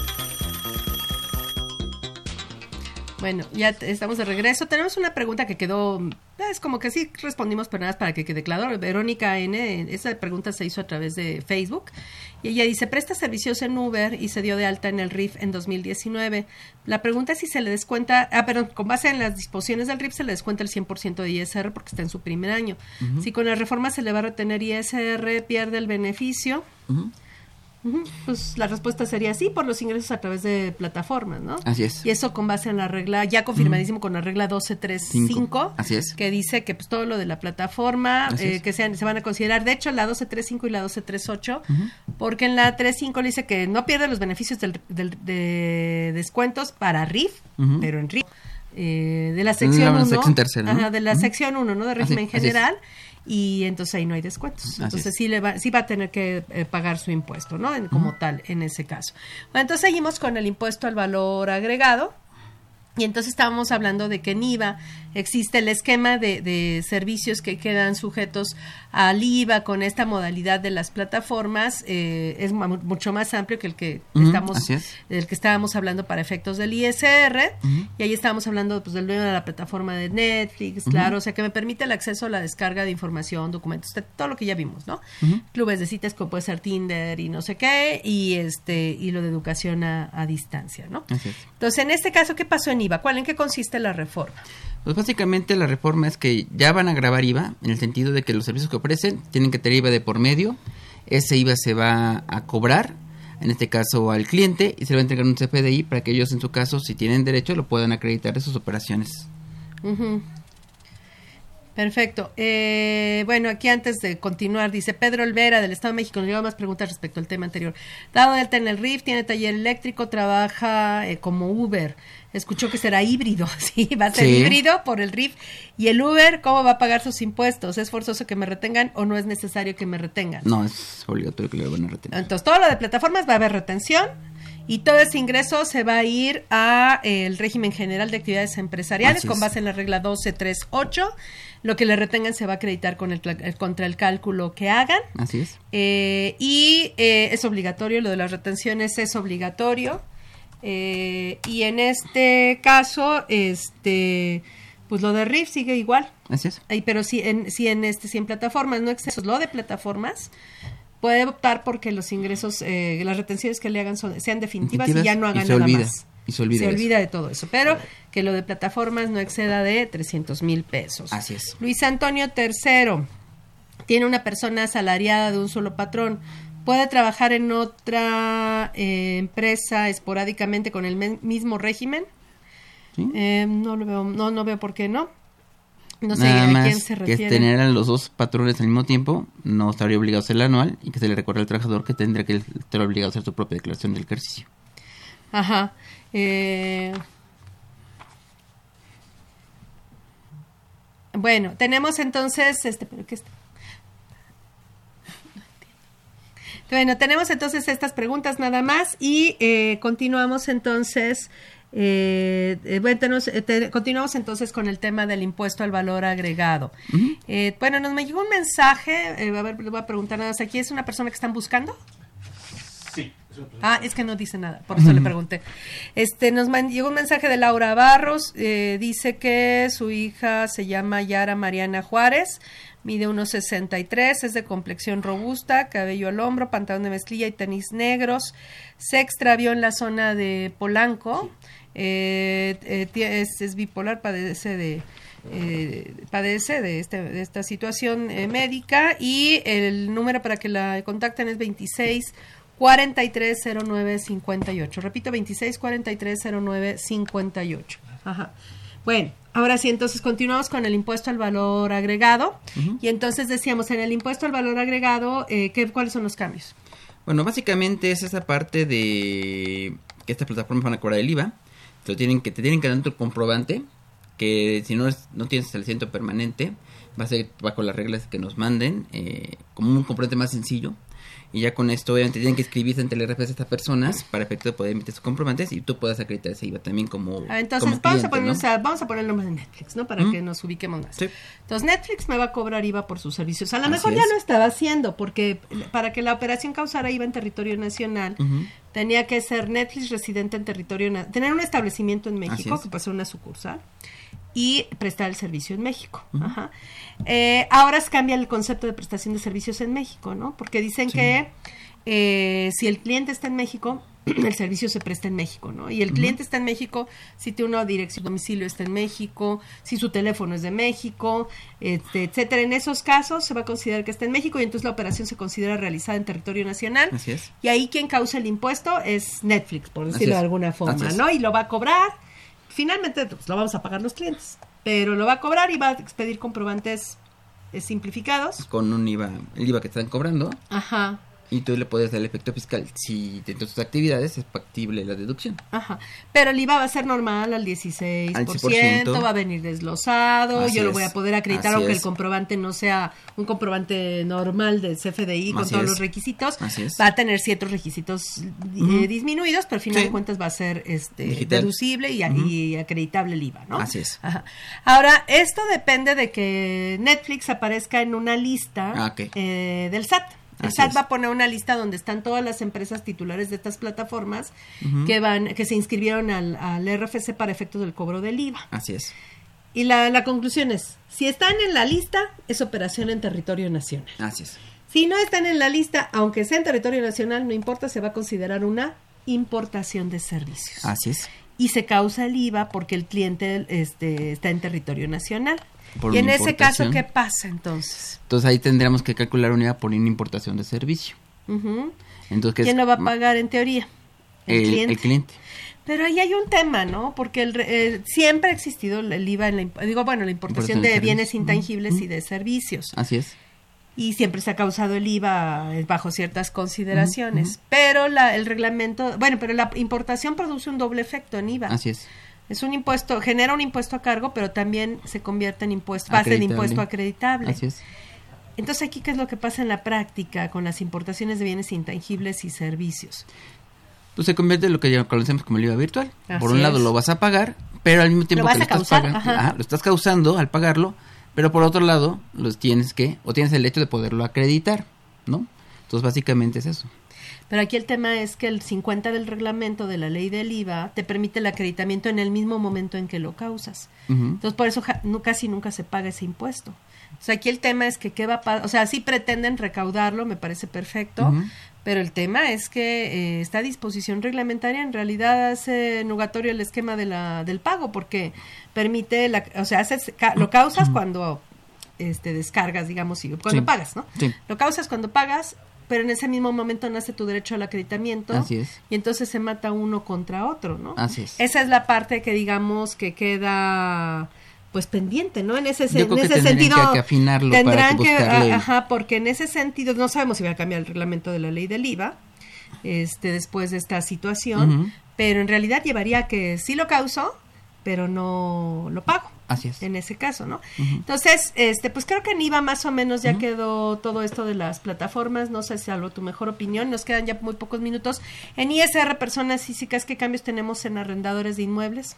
Bueno, ya estamos de regreso. Tenemos una pregunta que quedó, es como que sí respondimos, pero nada más para que quede claro. Verónica N, esa pregunta se hizo a través de Facebook. Y ella dice, presta servicios en Uber y se dio de alta en el RIF en 2019. La pregunta es si se le descuenta, ah, perdón, con base en las disposiciones del RIF se le descuenta el 100% de ISR porque está en su primer año. Si con la reforma se le va a retener ISR, pierde el beneficio. Ujú, Pues la respuesta sería sí, por los ingresos a través de plataformas, ¿no? Así es. Y eso con base en la regla, ya confirmadísimo con la regla 1235, Cinco. Así es. que dice que pues todo lo de la plataforma, eh, que sean, se van a considerar, de hecho la 1235 y la 1238, Ujú. porque en la 35 le dice que no pierde los beneficios del, del- de descuentos para RIF, pero en RIF. eh, de la sección La 1, sección tercera, ¿no? ajá, de la sección 1, ¿no? De régimen así general. Y entonces ahí no hay descuentos. Así entonces es. sí, le va, sí va a tener que eh, pagar su impuesto, ¿no? En- como tal, en ese caso. Bueno, entonces seguimos con el impuesto al valor agregado. Y entonces estábamos hablando de que en IVA existe el esquema de, de servicios que quedan sujetos al IVA con esta modalidad de las plataformas eh, es mu- mucho más amplio que el que estamos es. del que estábamos hablando para efectos del ISR y ahí estábamos hablando pues del dueño de la plataforma de Netflix, claro, o sea que me permite el acceso a la descarga de información, documentos, todo lo que ya vimos, ¿no? Clubes de citas como puede ser Tinder y no sé qué y este y lo de educación a, a distancia, ¿no? Entonces, en este caso, ¿qué pasó en IVA? ¿Cuál en qué consiste la reforma? Pues básicamente la reforma es que ya van a grabar IVA en el sentido de que los servicios que ofrecen tienen que tener IVA de por medio. Ese IVA se va a cobrar, en este caso al cliente, y se le va a entregar un CFDI para que ellos en su caso, si tienen derecho, lo puedan acreditar de sus operaciones. Ujú. Perfecto. Eh, bueno, aquí antes de continuar, dice Pedro Olvera del Estado de México, nos lleva más preguntas respecto al tema anterior. Dado Delta en el RIF, tiene taller eléctrico, trabaja eh, como Uber. Escuchó que será híbrido, [laughs] sí, va a ser Sí. híbrido por el RIF. ¿Y el Uber cómo va a pagar sus impuestos? ¿Es forzoso que me retengan o no es necesario que me retengan? No, es obligatorio que le van a retener. Entonces, todo lo de plataformas va a haber retención y todo ese ingreso se va a ir a eh, el régimen general de actividades empresariales con base en la regla 1238. Lo que le retengan se va a acreditar con el, eh, contra el cálculo que hagan. Así es. Eh, y eh, es obligatorio, lo de las retenciones es obligatorio. Eh, y en este caso, este pues lo de RIF sigue igual. Así es. Pero si en, si en este si en plataformas no excesos, lo de plataformas puede optar porque los ingresos, eh, las retenciones que le hagan son, sean definitivas, y ya no y hagan se nada olvida, más. y se olvida de eso. de todo eso, pero que lo de plataformas no exceda de 300 mil pesos. Así es. Luis Antonio III tiene una persona asalariada de un solo patrón. ¿Puede trabajar en otra eh, empresa esporádicamente con el mismo régimen? Eh, no lo veo, no, no veo por qué no. No sé Nada a más quién se que refiere. es tener a los dos patrones al mismo tiempo, no estaría obligado a hacer el anual y que se le recuerda al trabajador que tendría que estar obligado a hacer su propia declaración del ejercicio. Ajá. Eh, Bueno, tenemos entonces este, pero qué está? Bueno, tenemos entonces estas preguntas nada más y eh, continuamos entonces. eh, eh, bueno, tenemos- eh, te- continuamos entonces con el tema del impuesto al valor agregado. Eh, bueno, nos me llegó un mensaje, eh, a ver, le voy a preguntar nada más. ¿Aquí es una persona que están buscando? Sí. Ah, es que no dice nada, por eso le pregunté. Este, nos man- llegó un mensaje de Laura Barros, eh, dice que su hija se llama Yara Mariana Juárez, mide unos 63, es de complexión robusta, cabello al hombro, pantalón de mezclilla y tenis negros, se extravió en la zona de Polanco, eh, eh, es bipolar, padece de... eh, padece de, este, de esta situación eh, médica y el número para que la contacten es 26 430958. Repito, 26 430958. Ajá. Bueno, ahora sí, entonces continuamos con el impuesto al valor agregado. Y entonces decíamos, en el impuesto al valor agregado, eh, ¿qué, ¿cuáles son los cambios? Bueno, básicamente es esa parte de que estas plataformas van a cobrar el IVA. Te, lo tienen que, te tienen que dar tu comprobante, que si no, es, no tienes establecimiento permanente, va a ser con las reglas que nos manden, eh, como un comprobante más sencillo. Y ya con esto, obviamente, tienen que escribirse ante el RFC de estas personas para efecto de poder emitir sus comprobantes y tú puedas acreditar ese IVA también como. Entonces, como vamos, cliente, a poner, ¿no? o sea, vamos a poner el nombre de Netflix, ¿no? Para que nos ubiquemos más. Sí. Entonces, Netflix me va a cobrar IVA por sus servicios. A lo Así mejor ya lo estaba haciendo, porque para que la operación causara IVA en territorio nacional, tenía que ser Netflix residente en territorio nacional, tener un establecimiento en México, es. que puede ser una sucursal, y prestar el servicio en México. Ajá. Eh, ahora se cambia el concepto de prestación de servicios en México, ¿no? Porque dicen Sí. que eh, si el cliente está en México, [clears throat] el servicio se presta en México, ¿no? Y el cliente está en México, si tiene una dirección de domicilio está en México, si su teléfono es de México, este, etcétera. En esos casos se va a considerar que está en México y entonces la operación se considera realizada en territorio nacional. Así es. Y ahí quien causa el impuesto es Netflix, por decirlo de alguna forma. ¿no? Y lo va a cobrar. Finalmente, pues, lo vamos a pagar los clientes, pero lo va a cobrar y va a expedir comprobantes eh, simplificados. Con un IVA, el IVA que están cobrando. Ajá. Y tú le puedes dar el efecto fiscal. Si dentro de tus actividades es factible la deducción. Ajá. Pero el IVA va a ser normal al 16%, Al 10%. va a venir desglosado, Así yo lo voy a poder acreditar aunque es. el comprobante no sea un comprobante normal del CFDI con Así todos es. los requisitos. Así es. Va a tener ciertos requisitos eh, disminuidos, pero al final Sí. de cuentas va a ser este Digital. deducible y, acreditable el IVA, ¿no? Así es. Ajá. Ahora, esto depende de que Netflix aparezca en una lista Ah, eh, del SAT. El SAT va a poner una lista donde están todas las empresas titulares de estas plataformas que van, que se inscribieron al, al RFC para efectos del cobro del IVA. Así es. Y la, la conclusión es, si están en la lista, es operación en territorio nacional. Así es. Si no están en la lista, aunque sea en territorio nacional, no importa, se va a considerar una importación de servicios. Así es. Y se causa el IVA porque el cliente este, está en territorio nacional. Por y en una ese caso. ¿qué pasa entonces? Entonces ahí tendríamos que calcular un IVA por una importación de servicio. Ujú. Entonces, ¿qué ¿Quién lo va a pagar en teoría? El, El, cliente. el cliente. Pero ahí hay un tema, ¿no? Porque el, eh, siempre ha existido el IVA en la, digo, bueno, la importación Importación de de bienes intangibles y de servicios. Así es. Y siempre se ha causado el IVA eh, bajo ciertas consideraciones. Pero la, el reglamento, bueno, pero la importación produce un doble efecto en IVA. Así es. Es un impuesto, genera un impuesto a cargo, pero también se convierte en impuesto, base de impuesto acreditable. Así es. Entonces aquí, ¿qué es lo que pasa en la práctica con las importaciones de bienes intangibles y servicios? Pues se convierte en lo que ya conocemos como el IVA virtual. Así por un lado lo vas a pagar, pero al mismo tiempo vas que lo estás pagando, ajá, lo estás causando al pagarlo, pero por otro lado los tienes que, o tienes el hecho de poderlo acreditar, ¿no? Entonces básicamente es eso. Pero aquí el tema es que el 50 del reglamento de la ley del IVA te permite el acreditamiento en el mismo momento en que lo causas. Entonces, por eso ja- no- casi nunca se paga ese impuesto. O sea, aquí el tema es que qué va a o sea, sí pretenden recaudarlo, me parece perfecto, pero el tema es que eh, esta disposición reglamentaria en realidad hace nugatorio el esquema de la, del pago, porque permite, la, o sea, haces, ca- lo causas cuando este, descargas, digamos, y cuando Sí. pagas, ¿no? Sí. Lo causas cuando pagas, pero en ese mismo momento nace tu derecho al acreditamiento Así es. y entonces se mata uno contra otro, ¿no? Así es. Esa es la parte que digamos que queda pues pendiente, ¿no? En ese, Yo en creo ese sentido que- que afinarlo para tendrán que que, buscarle- a- ajá, porque en ese sentido no sabemos si va a cambiar el reglamento de la ley del IVA este después de esta situación, pero en realidad llevaría a que sí lo causó, pero no lo pago. Así es. En ese caso, ¿no? Entonces, este, pues creo que en IVA más o menos ya quedó todo esto de las plataformas. No sé si algo tu mejor opinión. Nos quedan ya muy pocos minutos. En ISR, personas físicas, ¿qué cambios tenemos en arrendadores de inmuebles?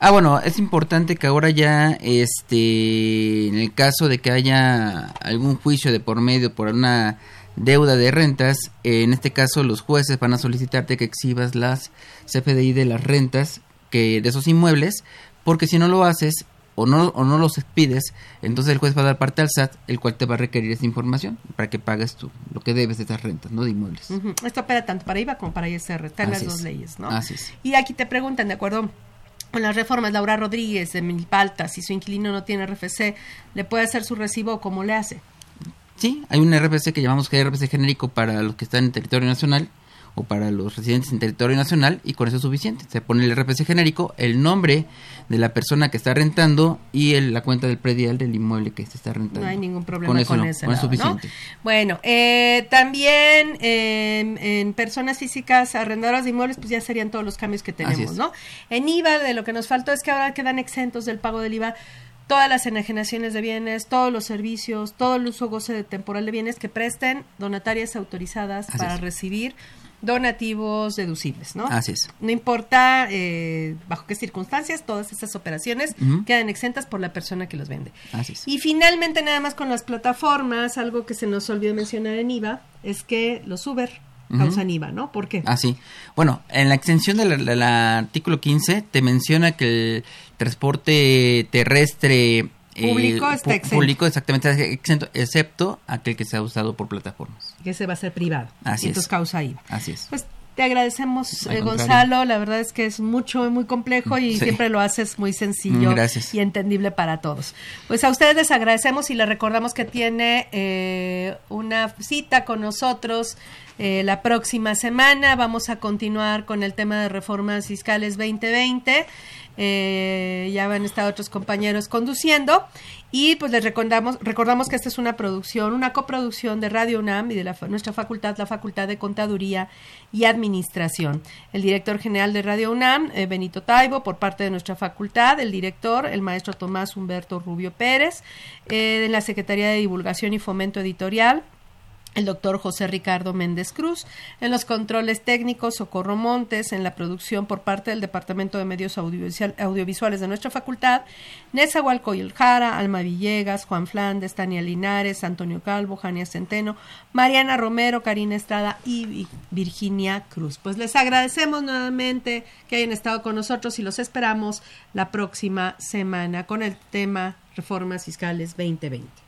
Ah, bueno, es importante que ahora ya, este, en el caso de que haya algún juicio de por medio por una deuda de rentas, eh, en este caso los jueces van a solicitarte que exhibas las CFDI de las rentas que de esos inmuebles, porque si no lo haces o no o no los pides, entonces el juez va a dar parte al SAT, el cual te va a requerir esa información para que pagues tú lo que debes de esas rentas, no de inmuebles. Esto opera tanto para IVA como para ISR. Están las dos es. leyes, ¿no? Así es. Y aquí te preguntan, de acuerdo con las reformas, Laura Rodríguez de Milpalta, si su inquilino no tiene RFC, ¿le puede hacer su recibo o cómo le hace? Sí, hay un RPC que llamamos RPC genérico para los que están en territorio nacional o para los residentes en territorio nacional y con eso es suficiente. Se pone el RPC genérico, el nombre de la persona que está rentando y el- la cuenta del predial del inmueble que se está rentando. No hay ningún problema con con, eso no, ese con eso lado, es ¿no? suficiente. Bueno, eh, también eh, en personas físicas arrendadoras de inmuebles, pues ya serían todos los cambios que tenemos. ¿no? En IVA, de lo que nos faltó es que ahora quedan exentos del pago del IVA todas las enajenaciones de bienes, todos los servicios, todo el uso goce de temporal de bienes que presten donatarias autorizadas Así para es. recibir donativos deducibles, ¿no? Así es. No importa eh, bajo qué circunstancias, todas estas operaciones Ujú. quedan exentas por la persona que los vende. Así es. Y finalmente, nada más con las plataformas, algo que se nos olvidó mencionar en IVA, es que los Uber causan IVA, ¿no? ¿Por qué? Ah, sí. Bueno, en la extensión del del artículo 15 te menciona que el transporte terrestre eh, Público está exento. Público exactamente está exento, excepto aquel que sea usado por plataformas. Que se va a ser privado. Así y entonces es. causa IVA. Así es. Pues te agradecemos, eh. Gonzalo. La verdad es que es mucho, muy complejo y Sí. siempre lo haces muy sencillo Mm, gracias. y entendible para todos. Pues a ustedes les agradecemos y les recordamos que tiene eh, una cita con nosotros eh, la próxima semana. Vamos a continuar con el tema de reformas fiscales 2020. Eh, ya van estado otros compañeros conduciendo y pues les recordamos, recordamos que esta es una producción, una coproducción de Radio UNAM y de la, nuestra facultad, la Facultad de Contaduría y Administración. El director general de Radio UNAM, eh, Benito Taibo, por parte de nuestra facultad, el director, el maestro Tomás Humberto Rubio Pérez, eh, de la Secretaría de Divulgación y Fomento Editorial, el doctor José Ricardo Méndez Cruz, en los controles técnicos Socorro Montes, en la producción por parte del Departamento de Medios Audiovisuales de nuestra facultad, Nessa Jara, Alma Villegas, Juan Flandes, Tania Linares, Antonio Calvo, Jania Centeno, Mariana Romero, Karina Estrada y Virginia Cruz. Pues les agradecemos nuevamente que hayan estado con nosotros y los esperamos la próxima semana con el tema Reformas Fiscales 2020.